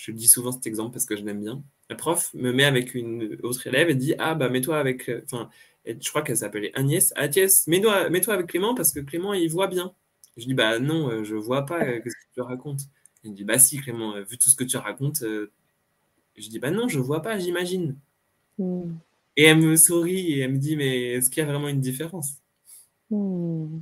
je dis souvent cet exemple parce que je l'aime bien. La prof me met avec une autre élève et dit Ah, bah, mets-toi avec. Euh, enfin, je crois qu'elle s'appelait Agnès. Agnès, mets-toi mets avec Clément parce que Clément, il voit bien. Je dis Bah, non, euh, je vois pas. Euh, qu'est-ce que tu racontes Il me dit Bah, si, Clément, vu tout ce que tu racontes. Je dis Bah, non, je vois pas, j'imagine. Hmm. Et elle me sourit et elle me dit Mais est-ce qu'il y a vraiment une différence? Hmm.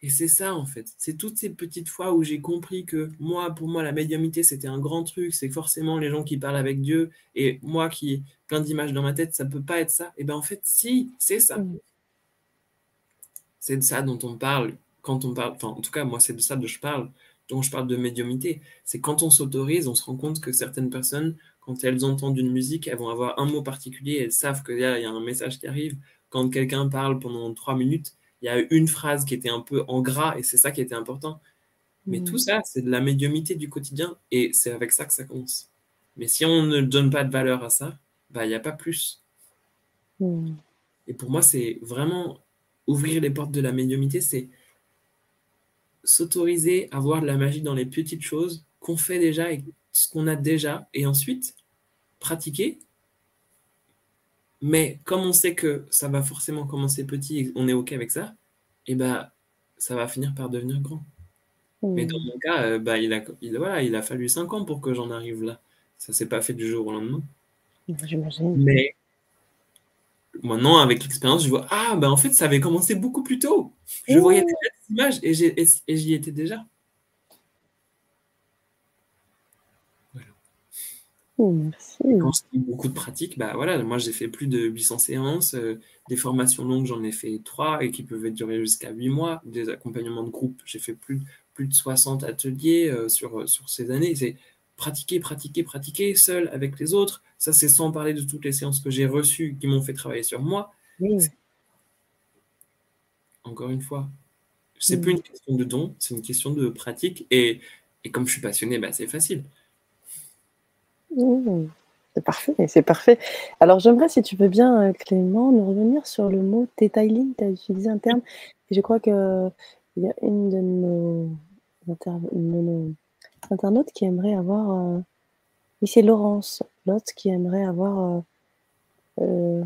Et c'est ça, en fait. C'est toutes ces petites fois où j'ai compris que moi, pour moi, la médiumité, c'était un grand truc. C'est forcément les gens qui parlent avec Dieu. Et moi, qui ai plein d'images dans ma tête, ça ne peut pas être ça. Et bien, en fait, si, c'est ça. Mm. C'est de ça dont on parle quand on parle. Enfin, en tout cas, moi, c'est de ça dont je parle, dont je parle de médiumité. C'est quand on s'autorise, on se rend compte que certaines personnes, quand elles entendent une musique, elles vont avoir un mot particulier, elles savent qu'il y, y a un message qui arrive. Quand quelqu'un parle pendant trois minutes, il y a une phrase qui était un peu en gras et c'est ça qui était important. Mais tout mm. ça, c'est de la médiumité du quotidien et c'est avec ça que ça commence. Mais si on ne donne pas de valeur à ça, bah il n'y a pas plus. Mm. Et pour moi, c'est vraiment ouvrir les portes de la médiumité, c'est s'autoriser à voir de la magie dans les petites choses qu'on fait déjà et ce qu'on a déjà, et ensuite pratiquer mais comme on sait que ça va forcément commencer petit et on est OK avec ça, et eh bah, ça va finir par devenir grand. Mais dans mon cas, euh, bah, il, a, il, voilà, il a fallu 5 ans pour que j'en arrive là. Ça s'est pas fait du jour au lendemain. J'imagine. Mais maintenant, avec l'expérience, je vois Ah, bah en fait, ça avait commencé beaucoup plus tôt. Je voyais déjà des images et j'y étais déjà. Merci. Quand je dis beaucoup de pratiques, bah voilà, moi j'ai fait plus de 800 séances, euh, des formations longues, j'en ai fait 3 et qui peuvent durer jusqu'à 8 mois, des accompagnements de groupe, j'ai fait plus, plus de 60 ateliers euh, sur, euh, sur ces années. C'est pratiquer, pratiquer, pratiquer, seul avec les autres. Ça, c'est sans parler de toutes les séances que j'ai reçues qui m'ont fait travailler sur moi. Encore une fois, c'est plus une question de don, c'est une question de pratique. Et, et comme je suis passionné, bah, c'est facile. Mmh. C'est parfait, c'est parfait. Alors j'aimerais, si tu veux bien, euh, Clément, nous revenir sur le mot detailing. Tu as utilisé un terme, et je crois qu'il y a une de nos, internaute qui aimerait avoir. Euh... Oui, c'est Laurence, l'autre qui aimerait avoir euh, euh,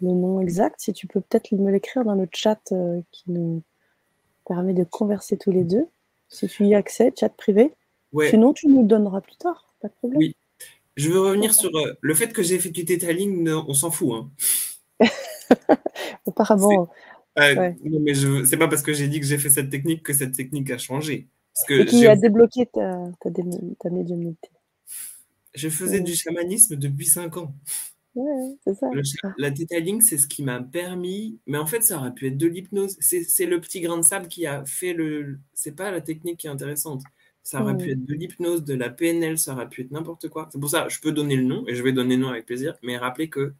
le nom exact. Si tu peux peut-être me l'écrire dans le chat euh, qui nous permet de converser tous les deux. Si tu y accèdes, chat privé. Sinon, tu nous le donneras plus tard, pas de problème. Oui. Je veux revenir sur le fait que j'ai fait du tétaling, on s'en fout. Hein. Apparemment. Non, mais je... c'est pas parce que j'ai dit que j'ai fait cette technique que cette technique a changé. Parce que Et qui a débloqué ta, ta, ta médiumnité. Je faisais du chamanisme depuis 5 ans. Ouais, c'est ça. la tétaling, c'est ce qui m'a permis. Mais en fait, ça aurait pu être de l'hypnose. C'est le petit grain de sable qui a fait le. C'est pas la technique qui est intéressante. Ça aurait pu être de l'hypnose, de la PNL, ça aurait pu être n'importe quoi. C'est pour ça, je peux donner le nom et je vais donner le nom avec plaisir. Mais rappelez que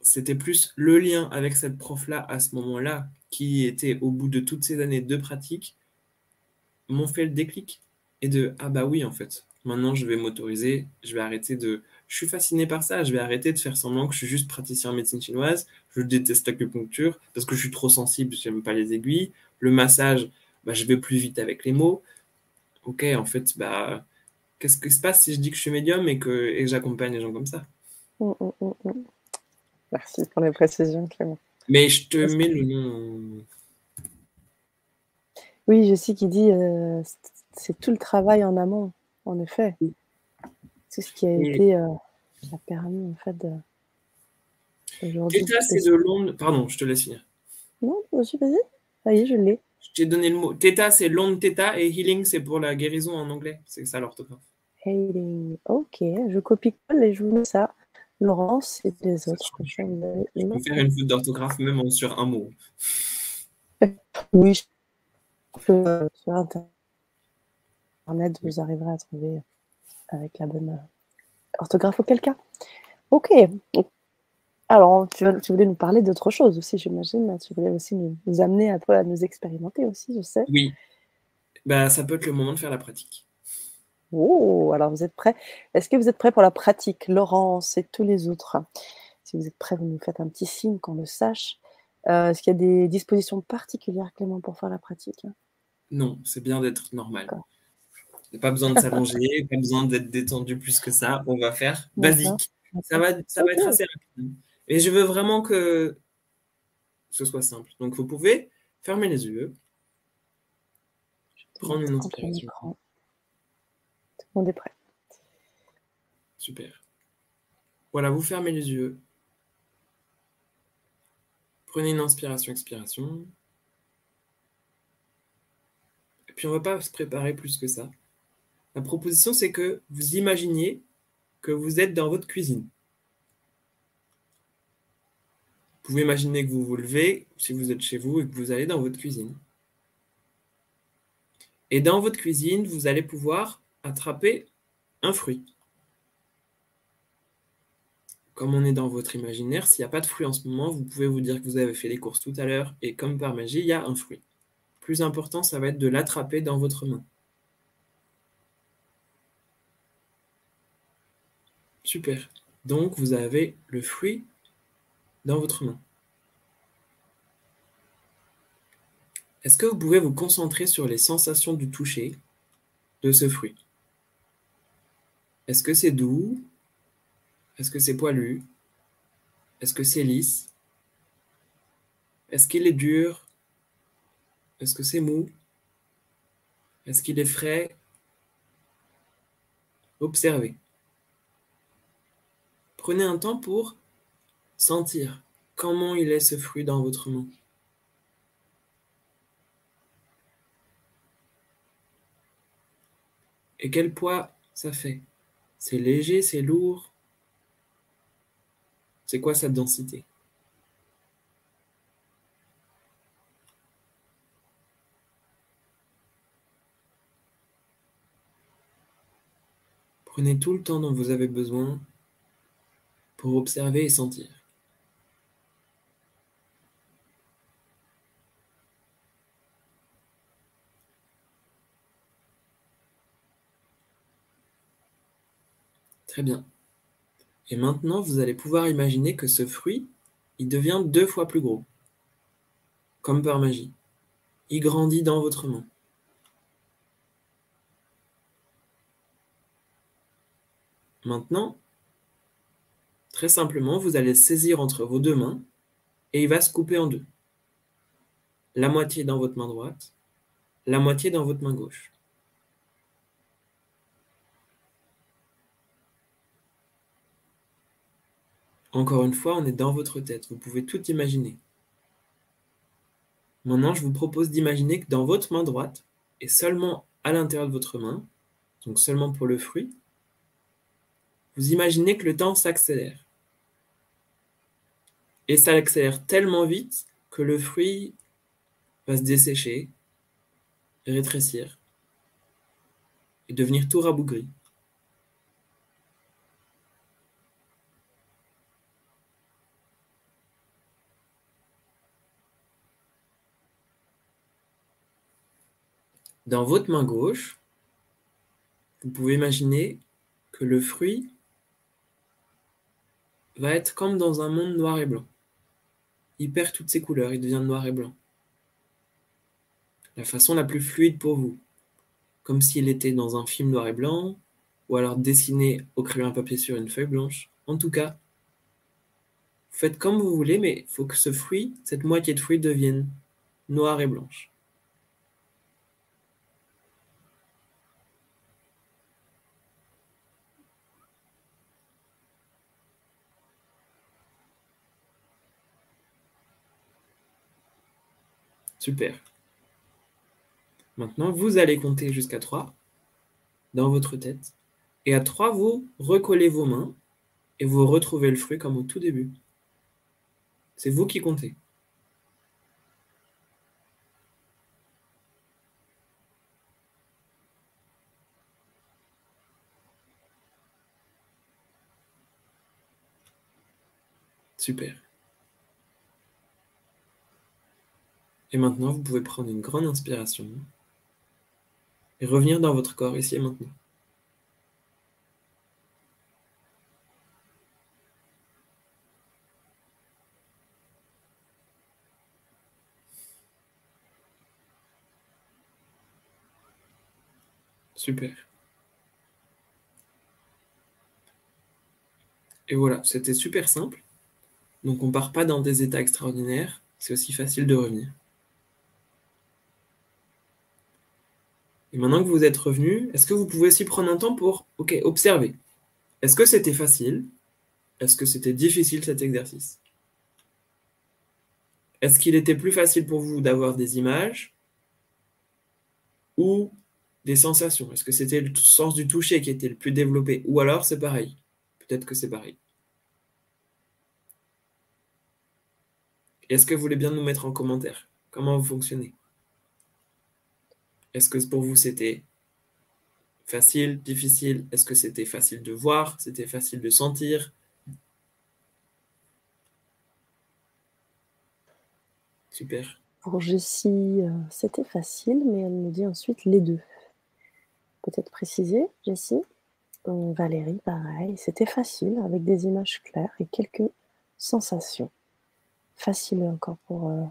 c'était plus le lien avec cette prof-là à ce moment-là, qui était au bout de toutes ces années de pratique, m'ont fait le déclic. Et de ah bah oui, en fait, maintenant je vais m'autoriser, je vais arrêter de. Je suis fasciné par ça, je vais arrêter de faire semblant que je suis juste praticien en médecine chinoise, je déteste l'acupuncture parce que je suis trop sensible, j'aime pas les aiguilles. Le massage, bah, je vais plus vite avec les mots. Ok, en fait, bah, qu'est-ce qui se passe si je dis que je suis médium et que, et que j'accompagne les gens comme ça? Mmh, mmh, mmh, Merci pour les précisions, Clément. Mais je te mets le nom. Oui, je sais qu'il dit euh, c'est tout le travail en amont, en effet. C'est ce qui a été euh, a permis en fait de. Theta, c'est de l'onde. Pardon, je te laisse finir. Non, vas-y, vas-y. Ça y est, je l'ai. Je t'ai donné le mot. Theta, c'est l'onde theta et healing, c'est pour la guérison en anglais. C'est ça l'orthographe. Healing. Ok, je copie-colle et je vous mets ça. Laurence et les autres. Je peux faire une faute d'orthographe même sur un mot. Oui, sur Internet, vous arriverez à trouver avec la bonne orthographe auquel cas. Ok. Alors, tu, voulais nous parler d'autre chose aussi, j'imagine. Tu voulais aussi nous, amener un peu à nous expérimenter aussi, je sais. Oui. Bah, ça peut être le moment de faire la pratique. Oh, alors vous êtes prêts? Est-ce que vous êtes prêts pour la pratique, Laurence et tous les autres? Si vous êtes prêts, vous nous faites un petit signe qu'on le sache. Euh, est-ce qu'il y a des dispositions particulières, Clément, pour faire la pratique? Non, c'est bien d'être normal. Il n'y a pas besoin de s'allonger, pas besoin d'être détendu plus que ça. On va faire basique. Ça va, ça va être assez rapide. Et je veux vraiment que ce soit simple. Donc, vous pouvez fermer les yeux, prendre une inspiration. On est prêt. Super. Voilà, vous fermez les yeux. Prenez une inspiration, expiration. Et puis on ne va pas se préparer plus que ça. La proposition, c'est que vous imaginiez que vous êtes dans votre cuisine. Vous pouvez imaginer que vous vous levez si vous êtes chez vous et que vous allez dans votre cuisine. Et dans votre cuisine, vous allez pouvoir attraper un fruit. Comme on est dans votre imaginaire, s'il n'y a pas de fruit en ce moment, vous pouvez vous dire que vous avez fait les courses tout à l'heure et comme par magie, il y a un fruit. Plus important, ça va être de l'attraper dans votre main. Super. Donc, vous avez le fruit dans votre main. Est-ce que vous pouvez vous concentrer sur les sensations du toucher de ce fruit? Est-ce que c'est doux? Est-ce que c'est poilu? Est-ce que c'est lisse? Est-ce qu'il est dur? Est-ce que c'est mou? Est-ce qu'il est frais? Observez. Prenez un temps pour sentir comment il est ce fruit dans votre main. Et quel poids ça fait? C'est léger, c'est lourd? C'est quoi cette densité? Prenez tout le temps dont vous avez besoin pour observer et sentir. Très bien. Et maintenant, vous allez pouvoir imaginer que ce fruit, il devient deux fois plus gros. Comme par magie. Il grandit dans votre main. Maintenant, très simplement, vous allez le saisir entre vos deux mains et il va se couper en deux. La moitié dans votre main droite, la moitié dans votre main gauche. Encore une fois, on est dans votre tête. Vous pouvez tout imaginer. Maintenant, je vous propose d'imaginer que dans votre main droite, et seulement à l'intérieur de votre main, donc seulement pour le fruit, vous imaginez que le temps s'accélère. Et ça accélère tellement vite que le fruit va se dessécher, rétrécir et devenir tout rabougri. Dans votre main gauche, vous pouvez imaginer que le fruit va être comme dans un monde noir et blanc. Il perd toutes ses couleurs, il devient noir et blanc. La façon la plus fluide pour vous, comme s'il était dans un film noir et blanc, ou alors dessiné au crayon à papier sur une feuille blanche. En tout cas, faites comme vous voulez, mais il faut que ce fruit, cette moitié de fruit devienne noire et blanche. Super. Maintenant, vous allez compter jusqu'à 3 dans votre tête. Et à 3, vous recollez vos mains et vous retrouvez le fruit comme au tout début. C'est vous qui comptez. Super. Et maintenant, vous pouvez prendre une grande inspiration et revenir dans votre corps ici et maintenant. Super. Et voilà, c'était super simple. Donc on part pas dans des états extraordinaires, c'est aussi facile de revenir. Et maintenant que vous êtes revenu, est-ce que vous pouvez aussi prendre un temps pour observer? Est-ce que c'était facile? Est-ce que c'était difficile cet exercice? Est-ce qu'il était plus facile pour vous d'avoir des images ou des sensations? Est-ce que c'était le sens du toucher qui était le plus développé? Ou alors c'est pareil. Peut-être que c'est pareil. Est-ce que vous voulez bien nous mettre en commentaire? Comment vous fonctionnez? Est-ce que pour vous c'était facile, difficile? Est-ce que c'était facile de voir? C'était facile de sentir? Super. Pour Jessie, euh, c'était facile, mais elle me dit ensuite les deux. Peut-être préciser, Jessie? Euh, Valérie, pareil, c'était facile, avec des images claires et quelques sensations. Facile encore pour, euh,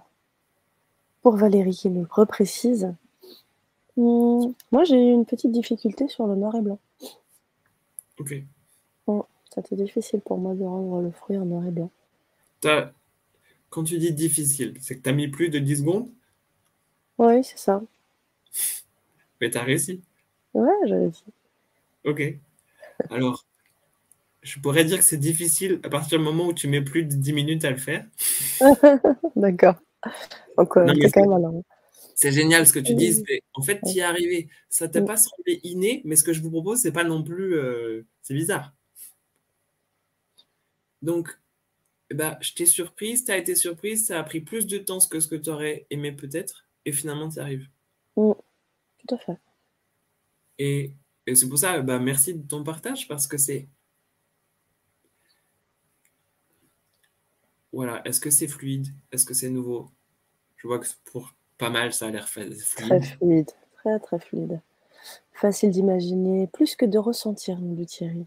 Valérie qui me reprécise. Mmh, moi, j'ai eu une petite difficulté sur le noir et blanc. Ok. Bon, c'était difficile pour moi de rendre le fruit en noir et blanc. Quand tu dis difficile, c'est que tu as mis plus de 10 secondes? Oui, c'est ça. Mais tu as réussi. Ouais, j'ai réussi. Ok. Alors, je pourrais dire que c'est difficile à partir du moment où tu mets plus de 10 minutes à le faire. D'accord. Donc, euh, quand même. C'est génial ce que tu dis. En fait, tu y es arrivé. Ça t'a pas semblé inné, mais ce que je vous propose, c'est pas non plus. Euh, c'est bizarre. Donc, ben, je t'ai surprise, tu as été surprise, ça a pris plus de temps que ce que tu aurais aimé peut-être, et finalement, tu arrives. Mmh. Tout à fait. Et, c'est pour ça, bah, merci de ton partage, parce que c'est. Voilà, est-ce que c'est fluide? Est-ce que c'est nouveau? Je vois que pour pas mal, ça a l'air fluide. Très fluide, très très fluide. Facile d'imaginer, plus que de ressentir, nous dit Thierry.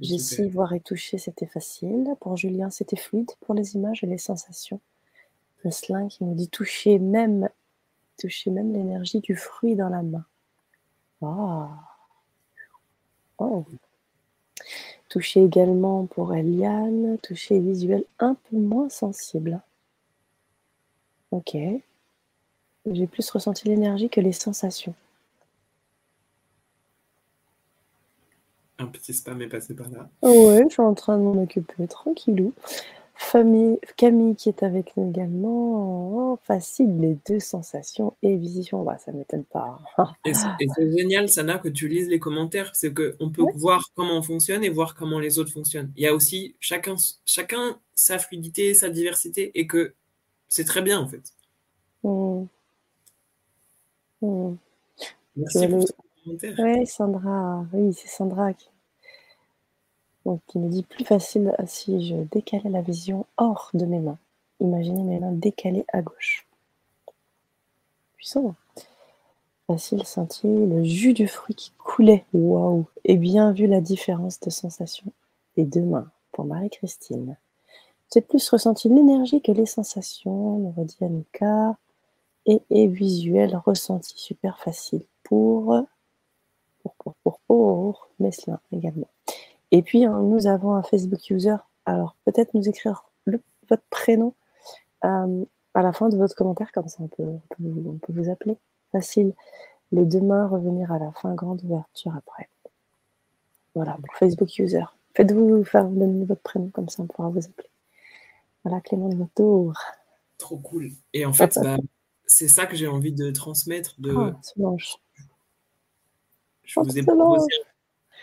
Jessie, voir et toucher, c'était facile. Pour Julien, c'était fluide pour les images et les sensations. Jocelyn qui nous dit toucher même, toucher même l'énergie du fruit dans la main. Oh. Toucher également pour Eliane. Toucher visuel un peu moins sensible. Ok. J'ai plus ressenti l'énergie que les sensations. Un petit spam est passé par là. Ouais, je suis en train de m'en occuper tranquillou. Famille, Camille qui est avec nous également. Oh, facile, les deux sensations et vision. Bah, ça ne m'étonne pas. et c'est génial, Sana, que tu lises les commentaires. C'est qu'on peut voir comment on fonctionne et voir comment les autres fonctionnent. Il y a aussi chacun, chacun sa fluidité, sa diversité et que c'est très bien en fait. Mmh. Mmh. Merci pour commentaire. Oui, Sandra. Oui, c'est Sandra qui donc, il nous dit plus facile si je décalais la vision hors de mes mains. Imaginez mes mains décalées à gauche. Puissant. Facile senti le jus du fruit qui coulait. Waouh Et bien vu la différence de sensation des deux mains pour Marie-Christine. J'ai plus ressenti l'énergie que les sensations, nous redit Annika. Et, visuel ressenti super facile pour pour pour pour, pour Meslin également. Et puis, hein, nous avons un Facebook user. Alors, peut-être nous écrire votre prénom euh, à la fin de votre commentaire, comme ça on peut, vous appeler. Facile. Les deux mains, revenir à la fin, grande ouverture après. Voilà, Facebook user. Faites-vous faire donner votre prénom, comme ça on pourra vous appeler. Voilà, Clément de tour. Trop cool. Et en fait, bah, c'est ça que j'ai envie de transmettre. De... Oh, Je vous ai proposé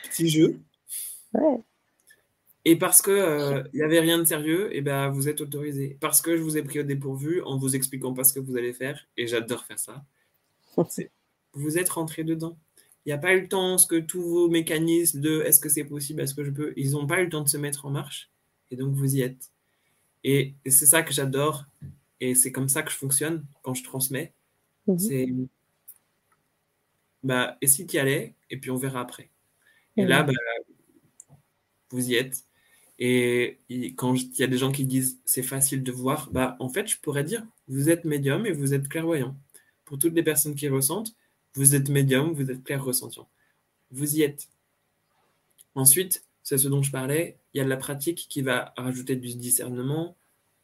un petit jeu et parce que il euh, n'y avait rien de sérieux, et ben vous êtes autorisé. Parce que je vous ai pris au dépourvu en vous expliquant pas ce que vous allez faire, et j'adore faire ça. vous êtes rentré dedans. Il n'y a pas eu le temps que tous vos mécanismes de est-ce que c'est possible, est-ce que je peux, ils n'ont pas eu le temps de se mettre en marche, et donc vous y êtes. Et, c'est ça que j'adore, et c'est comme ça que je fonctionne quand je transmets. Mhm. C'est bah, et si tu y allais, et puis on verra après. Et là, bah, vous y êtes. Et, quand il y a des gens qui disent c'est facile de voir, bah en fait, je pourrais dire vous êtes médium et vous êtes clairvoyant. Pour toutes les personnes qui ressentent, vous êtes médium, vous êtes clair ressentant. Vous y êtes. Ensuite, c'est ce dont je parlais, il y a de la pratique qui va rajouter du discernement,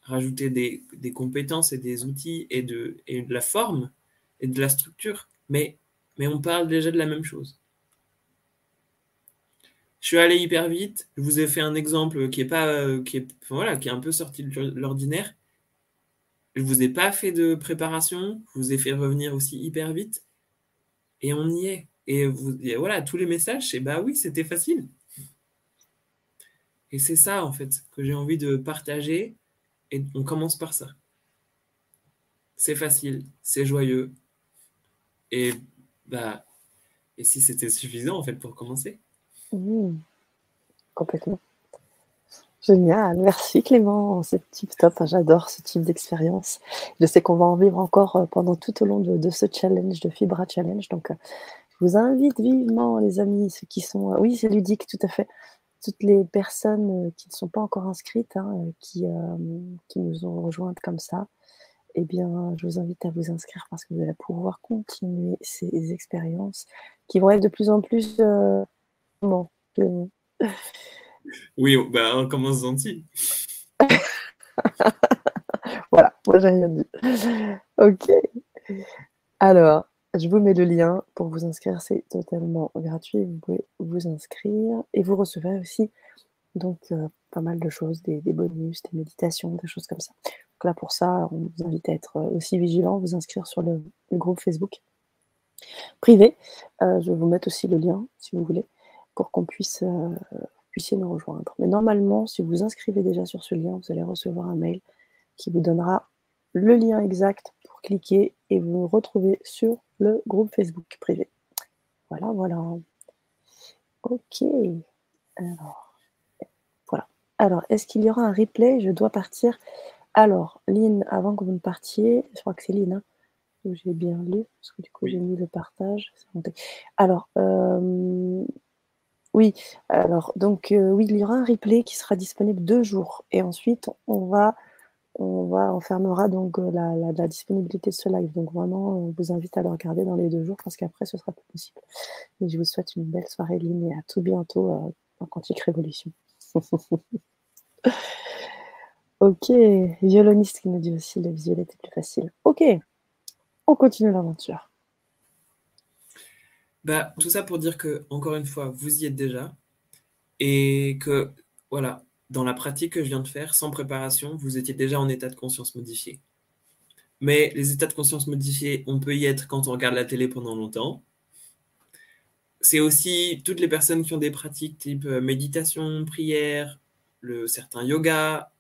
rajouter des, compétences et des outils et de, et de la forme et de la structure. Mais, mais on parle déjà de la même chose. Je suis allé hyper vite. Je vous ai fait un exemple qui est pas, euh, qui est, voilà, qui est un peu sorti de l'ordinaire. Je vous ai pas fait de préparation. Je vous ai fait revenir aussi hyper vite. Et on y est. Et, vous, voilà, tous les messages, c'est bah oui, c'était facile. Et c'est ça, en fait, que j'ai envie de partager. Et on commence par ça. C'est facile, c'est joyeux. Et bah, et si c'était suffisant, en fait, pour commencer? Complètement. Génial, merci Clément, c'est type top, j'adore ce type d'expérience. Je sais qu'on va en vivre encore euh, pendant tout au long de, ce challenge, de Fibra Challenge, donc euh, je vous invite vivement les amis, ceux qui sont, euh, oui c'est ludique tout à fait, toutes les personnes qui ne sont pas encore inscrites, hein, qui, qui nous ont rejointes comme ça, eh bien je vous invite à vous inscrire parce que vous allez pouvoir continuer ces expériences qui vont être de plus en plus Bon, Oui, bah, on commence gentil. voilà, moi j'ai rien dit. Ok. Alors, je vous mets le lien pour vous inscrire, c'est totalement gratuit. Vous pouvez vous inscrire et vous recevrez aussi donc euh, pas mal de choses, des, bonus, des méditations, des choses comme ça. Donc là pour ça, on vous invite à être aussi vigilant, vous inscrire sur le, groupe Facebook privé. Euh, je vais vous mettre aussi le lien si vous voulez pour qu'on puisse euh, puissiez nous rejoindre. Mais normalement, si vous vous inscrivez déjà sur ce lien, vous allez recevoir un mail qui vous donnera le lien exact pour cliquer et vous retrouver sur le groupe Facebook privé. Voilà, voilà. Ok. Alors, voilà. Alors, est-ce qu'il y aura un replay? Je dois partir. Alors, Lynn, avant que vous ne partiez, je crois que c'est Lynn, hein, j'ai bien lu, parce que du coup, j'ai mis le partage. Alors, euh, oui, alors donc euh, oui, il y aura un replay qui sera disponible deux jours et ensuite on va on fermera donc euh, la, disponibilité de ce live. Donc vraiment, on vous invite à le regarder dans les deux jours parce qu'après ce sera plus possible. Et je vous souhaite une belle soirée ligne et à tout bientôt euh, en quantique révolution. ok, violoniste qui nous dit aussi la visuel était plus facile. Ok, on continue l'aventure. Bah, tout ça pour dire que, encore une fois, vous y êtes déjà. Et que, voilà, dans la pratique que je viens de faire, sans préparation, vous étiez déjà en état de conscience modifié. Mais les états de conscience modifiés, on peut y être quand on regarde la télé pendant longtemps. C'est aussi toutes les personnes qui ont des pratiques type euh, méditation, prière, le certain yoga,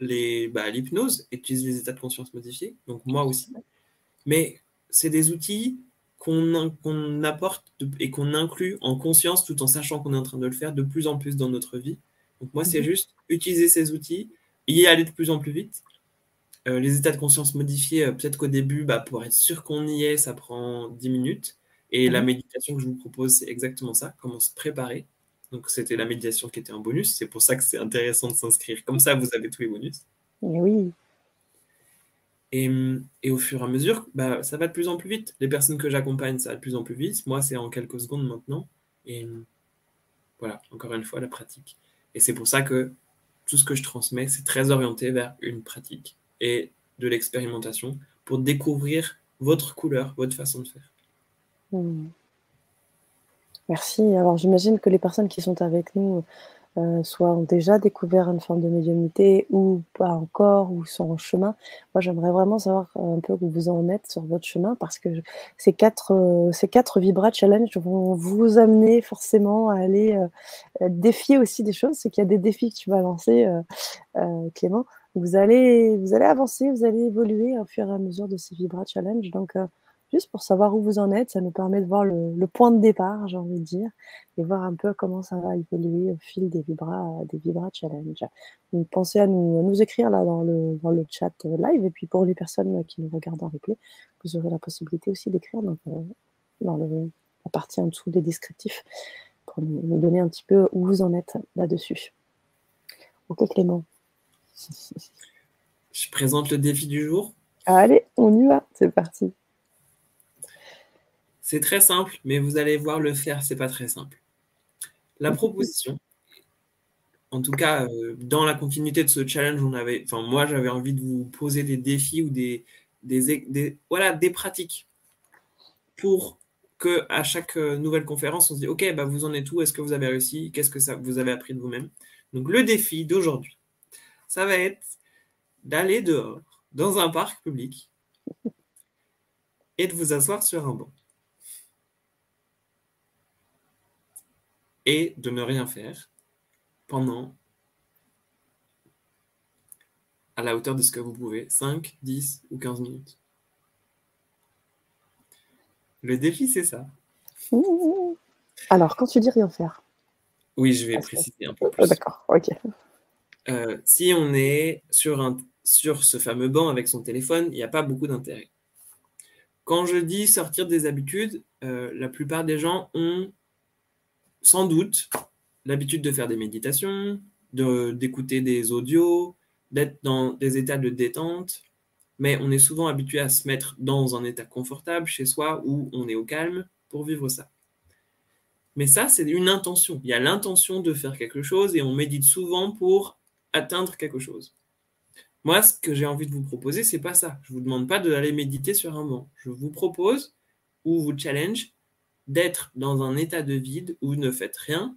bah, l'hypnose utilisent les états de conscience modifiés, donc moi aussi. Mais c'est des outils qu'on apporte et qu'on inclut en conscience tout en sachant qu'on est en train de le faire de plus en plus dans notre vie. Donc moi, c'est mhm. juste utiliser ces outils, y aller de plus en plus vite. Euh, les états de conscience modifiés, euh, peut-être qu'au début, bah, pour être sûr qu'on y est, ça prend 10 minutes. Et la mhm. méditation que je vous propose, c'est exactement ça, comment se préparer. Donc c'était la méditation qui était un bonus, c'est pour ça que c'est intéressant de s'inscrire. Comme ça, vous avez tous les bonus. oui. Et, au fur et à mesure, bah, ça va de plus en plus vite. Les personnes que j'accompagne, ça va de plus en plus vite. Moi, c'est en quelques secondes maintenant. Et voilà, encore une fois, la pratique. Et c'est pour ça que tout ce que je transmets, c'est très orienté vers une pratique et de l'expérimentation pour découvrir votre couleur, votre façon de faire. Hmm. Merci. Alors j'imagine que les personnes qui sont avec nous euh, soit ont déjà découvert une forme de médiumnité ou pas encore, ou sont en chemin. Moi, j'aimerais vraiment savoir un peu où vous en êtes sur votre chemin parce que ces quatre, euh, ces quatre Vibra Challenge vont vous amener forcément à aller euh, défier aussi des choses. C'est qu'il y a des défis que tu vas lancer, Clément. Vous allez, vous allez avancer, vous allez évoluer au fur et à mesure de ces Vibra Challenge. Donc, juste pour savoir où vous en êtes. Ça nous permet de voir le, point de départ, j'ai envie de dire, et voir un peu comment ça va évoluer au fil des Vibra, des Vibra Challenge. Donc, pensez à nous, nous écrire là dans le, dans le chat live, et puis pour les personnes qui nous regardent en replay, vous aurez la possibilité aussi d'écrire dans, euh, dans la partie en dessous des descriptifs pour nous, nous donner un petit peu où vous en êtes là-dessus. Ok Clément. Je présente le défi du jour. Allez, on y va, c'est parti. C'est très simple, mais vous allez voir le faire, c'est pas très simple. La proposition, en tout cas, euh, dans la continuité de ce challenge, moi, j'avais envie de vous poser des défis ou des, pratiques pour que à chaque euh, nouvelle conférence, on se dit, OK, bah, vous en êtes où? Est-ce que vous avez réussi? Qu'est-ce que vous avez appris de vous-même? Donc, le défi d'aujourd'hui, ça va être d'aller dehors, dans un parc public, et de vous asseoir sur un banc. Et de ne rien faire pendant à la hauteur de ce que vous pouvez, 5, 10 ou 15 minutes. Le défi, c'est ça. Alors, quand tu dis rien faire. Oui, je vais préciser un peu plus. D'accord, ok. Euh, si on est sur, un, sur ce fameux banc avec son téléphone, il n'y a pas beaucoup d'intérêt. Quand je dis sortir des habitudes, euh, la plupart des gens ont sans doute l'habitude de faire des méditations, d'écouter des audios, d'être dans des états de détente, mais on est souvent habitué à se mettre dans un état confortable chez soi où on est au calme pour vivre ça. Mais ça, c'est une intention. Il y a l'intention de faire quelque chose et on médite souvent pour atteindre quelque chose. Moi, ce que j'ai envie de vous proposer, c'est pas ça. Je vous demande pas d'aller méditer sur un banc. Je vous propose ou vous challenge d'être dans un état de vide où ne faites rien.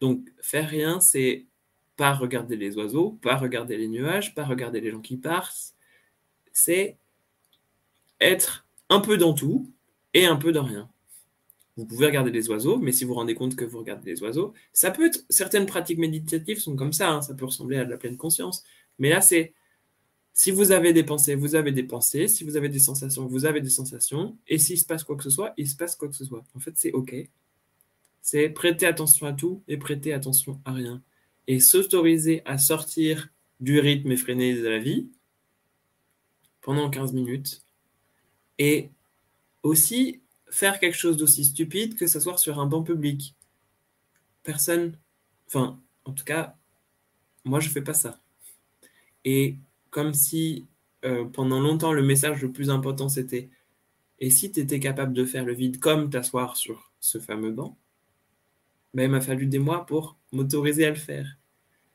Donc, faire rien, c'est pas regarder les oiseaux, pas regarder les nuages, pas regarder les gens qui passent. C'est être un peu dans tout et un peu dans rien. Vous pouvez regarder les oiseaux, mais si vous vous rendez compte que vous regardez les oiseaux, ça peut certaines pratiques méditatives sont comme ça, hein, ça peut ressembler à de la pleine conscience. Mais là, c'est si vous avez des pensées, vous avez des pensées. Si vous avez des sensations, vous avez des sensations. Et s'il se passe quoi que ce soit, il se passe quoi que ce soit. En fait, c'est OK. C'est prêter attention à tout et prêter attention à rien. Et s'autoriser à sortir du rythme effréné de la vie pendant 15 minutes. Et aussi faire quelque chose d'aussi stupide que s'asseoir sur un banc public. Personne, enfin, en tout cas, moi, je fais pas ça. Et comme si euh, pendant longtemps le message le plus important c'était et si tu étais capable de faire le vide comme t'asseoir sur ce fameux banc? Mais il m'a fallu des mois pour m'autoriser à le faire.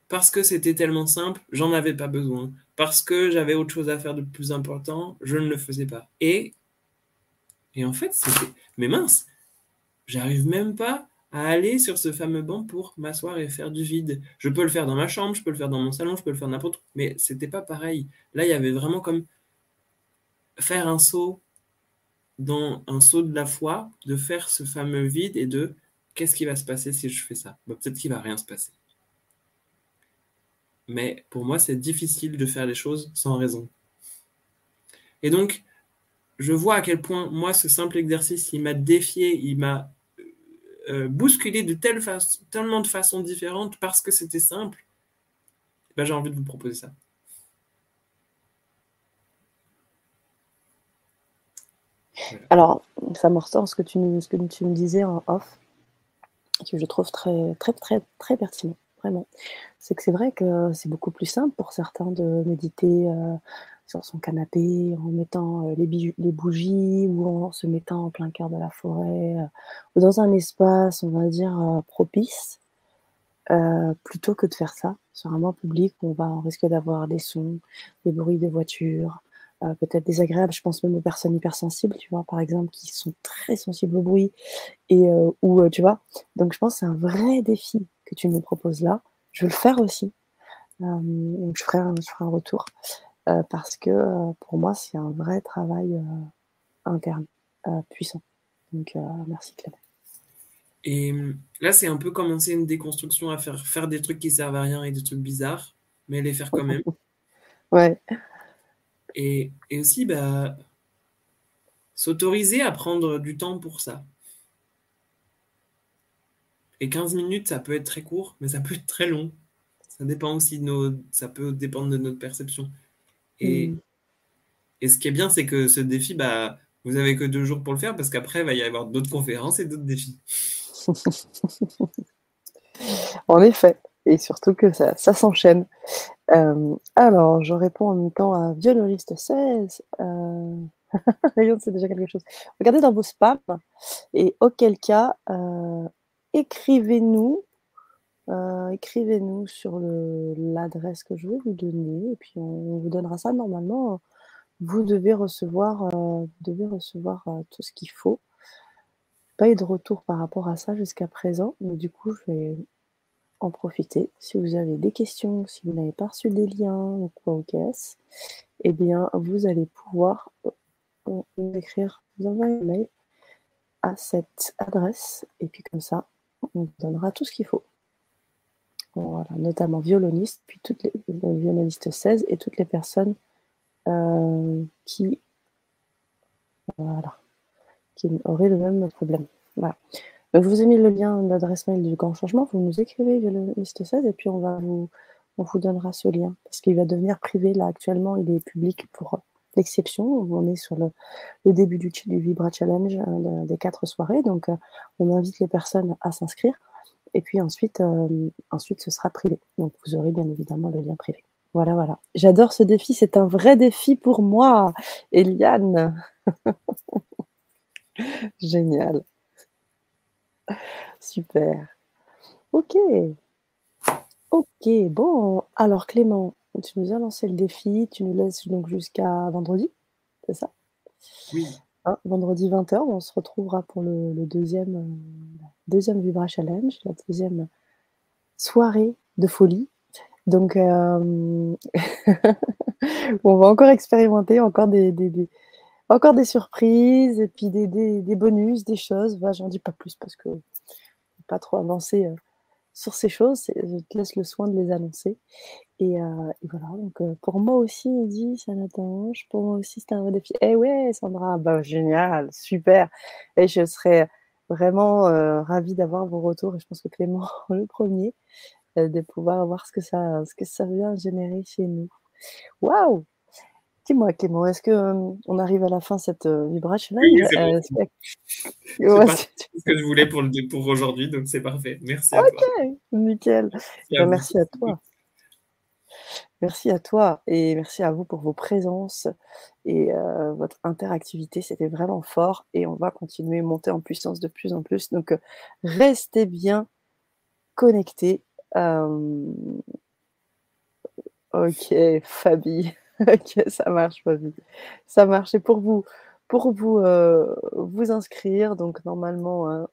Parce que c'était tellement simple, j'en avais pas besoin. Parce que j'avais autre chose à faire de plus important, je ne le faisais pas. Et, et en fait, c'était. Mais mince, j'arrive même pas à aller sur ce fameux banc pour m'asseoir et faire du vide. Je peux le faire dans ma chambre, je peux le faire dans mon salon, je peux le faire n'importe où, mais c'était pas pareil. Là, il y avait vraiment comme faire un saut dans un saut de la foi, de faire ce fameux vide et de qu'est-ce qui va se passer si je fais ça? Peut-être qu'il va rien se passer. Mais pour moi, c'est difficile de faire les choses sans raison. Et donc, je vois à quel point, moi, ce simple exercice, il m'a défié, il m'a euh, bousculé de telle tellement de façons différentes parce que c'était simple. Ben, j'ai envie de vous proposer ça. Alors, ça me ressort ce que tu, ce que tu me disais en off, que je trouve très, très, très, très pertinent, vraiment. C'est que c'est vrai que c'est beaucoup plus simple pour certains de méditer euh, sur son canapé en mettant euh, les, bougies ou en se mettant en plein cœur de la forêt euh, ou dans un espace, on va dire, propice, plutôt que de faire ça sur un public où on va on risque d'avoir des sons, des bruits de voitures, euh, peut-être désagréable. Je pense même aux personnes hypersensibles, tu vois, par exemple, qui sont très sensibles au bruit et euh, euh, tu vois. Donc je pense que c'est un vrai défi que tu nous proposes là. Je vais le faire aussi. je ferai un retour parce que pour moi c'est un vrai travail interne puissant. Donc merci Clément. Et là, c'est un peu commencer une déconstruction à faire, faire des trucs qui servent à rien et des trucs bizarres, mais les faire quand même. ouais. Et, aussi, bah, s'autoriser à prendre du temps pour ça. Et 15 minutes, ça peut être très court, mais ça peut être très long. Ça dépend aussi de nos, ça peut dépendre de notre perception. Et, mm. et ce qui est bien, c'est que ce défi, bah, vous avez que deux jours pour le faire parce qu'après, il va y avoir d'autres conférences et d'autres défis. en effet, et surtout que ça, ça s'enchaîne. Euh, alors, je réponds en même temps à violoniste 16. Euh... c'est déjà quelque chose. Regardez dans vos spams et auquel cas, euh, écrivez-nous. Euh, écrivez-nous sur l'adresse que je vais vous donner et puis on, vous donnera ça. Normalement, vous devez recevoir, vous devez recevoir tout ce qu'il faut. Pas eu de retour par rapport à ça jusqu'à présent, mais du coup, je vais en profiter. Si vous avez des questions, si vous n'avez pas reçu des liens ou quoi au caisse, eh bien, vous allez pouvoir euh, nous écrire, vous envoyer un mail à cette adresse, et puis comme ça, on vous donnera tout ce qu'il faut. Notamment violoniste, puis toutes les, violonistes 16 et toutes les personnes euh, qui, auraient le même problème. Voilà. Je vous ai mis le lien d'adresse mail du Grand Changement. Vous nous écrivez le liste 16 et puis on, va vous, on vous donnera ce lien parce qu'il va devenir privé. Là, actuellement, il est public pour l'exception. On est sur le, début du, du Vibra Challenge euh, des quatre soirées. Donc, euh, on invite les personnes à s'inscrire. Et puis ensuite, euh, ensuite, ce sera privé. Donc, vous aurez bien évidemment le lien privé. Voilà, voilà. J'adore ce défi. C'est un vrai défi pour moi, Eliane. Génial. Super. Ok. Ok, bon. Alors Clément, tu nous as lancé le défi, tu nous laisses donc jusqu'à vendredi, c'est ça? Oui. Hein, vendredi 20h, on se retrouvera pour le, deuxième, euh, deuxième Vibra Challenge, la deuxième soirée de folie. Donc, euh, on va encore expérimenter, encore des, encore des surprises, et puis des, bonus, des choses. Bah, J'en dis pas plus parce que pas trop avancer euh, sur ces choses. Je te laisse le soin de les annoncer. Et, euh, voilà, donc euh, pour moi aussi, il dit ça n'attange. Pour moi aussi, c'est un vrai défi. Eh ouais, Sandra, bah, génial, super. Et je serais vraiment ravie d'avoir vos retours. Et je pense que Clément, le premier, de pouvoir voir ce que ça, ce que ça vient générer chez nous. Waouh Dis-moi, Clément, est-ce qu'on on arrive à la fin de cette vibration Oui, c'est bon. ce que je voulais pour, pour aujourd'hui, donc c'est parfait. Merci à toi. Ok, nickel. Merci à, bah, toi. Merci à toi et merci à vous pour vos présences et votre interactivité. C'était vraiment fort et on va continuer à monter en puissance de plus en plus. Donc, restez bien connecté. OK, Fabi. OK, ça marche, Fabi. Ça marche et pour vous pour vous, vous inscrire, donc normalement, hein,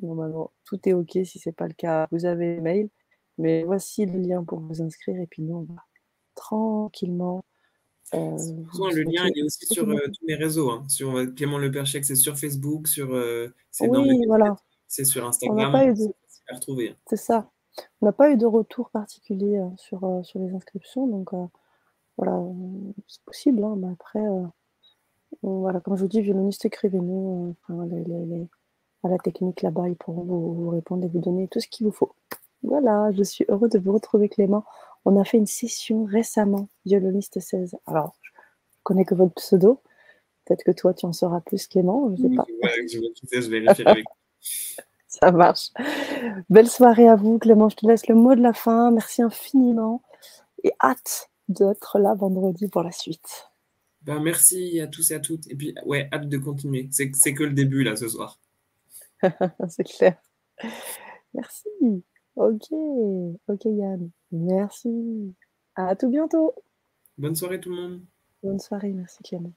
normalement tout est OK. Si c'est pas le cas, vous avez mail. Mais voici le lien pour vous inscrire et puis nous, on va tranquillement, heu, le lien, il est aussi sur, tous mes réseaux, hein. Sur, Clément Le Perchec, c'est sur Facebook, sur, c'est dans Oui, voilà. c'est sur Instagram, c'est de hein. c'est ça. On n'a pas eu de retour particulier, sur, sur les inscriptions donc voilà, c'est possible, hein, mais après, voilà, comme je vous dis, violoniste, écrivez-nous, enfin les les les à la technique là-bas, ils pourront vous vous répondre et vous donner tout ce qu'il vous faut. Voilà, je suis heureux de vous retrouver Clément. On a fait une session récemment, violoniste 16. Alors, je connais que votre pseudo. Peut-être que toi, tu en sauras plus Clément, je sais pas. Ouais, je vais je vais vérifier avec Ça marche. Belle soirée à vous Clément, je te laisse le mot de la fin. Merci infiniment et hâte d'être là vendredi pour la suite. Ben, merci à tous et à toutes et puis ouais, hâte de continuer. C'est que le début là, ce soir. C'est clair. Merci. OK. OK Yann. Merci. À tout bientôt. Bonne soirée tout le monde. Bonne soirée, merci Clément.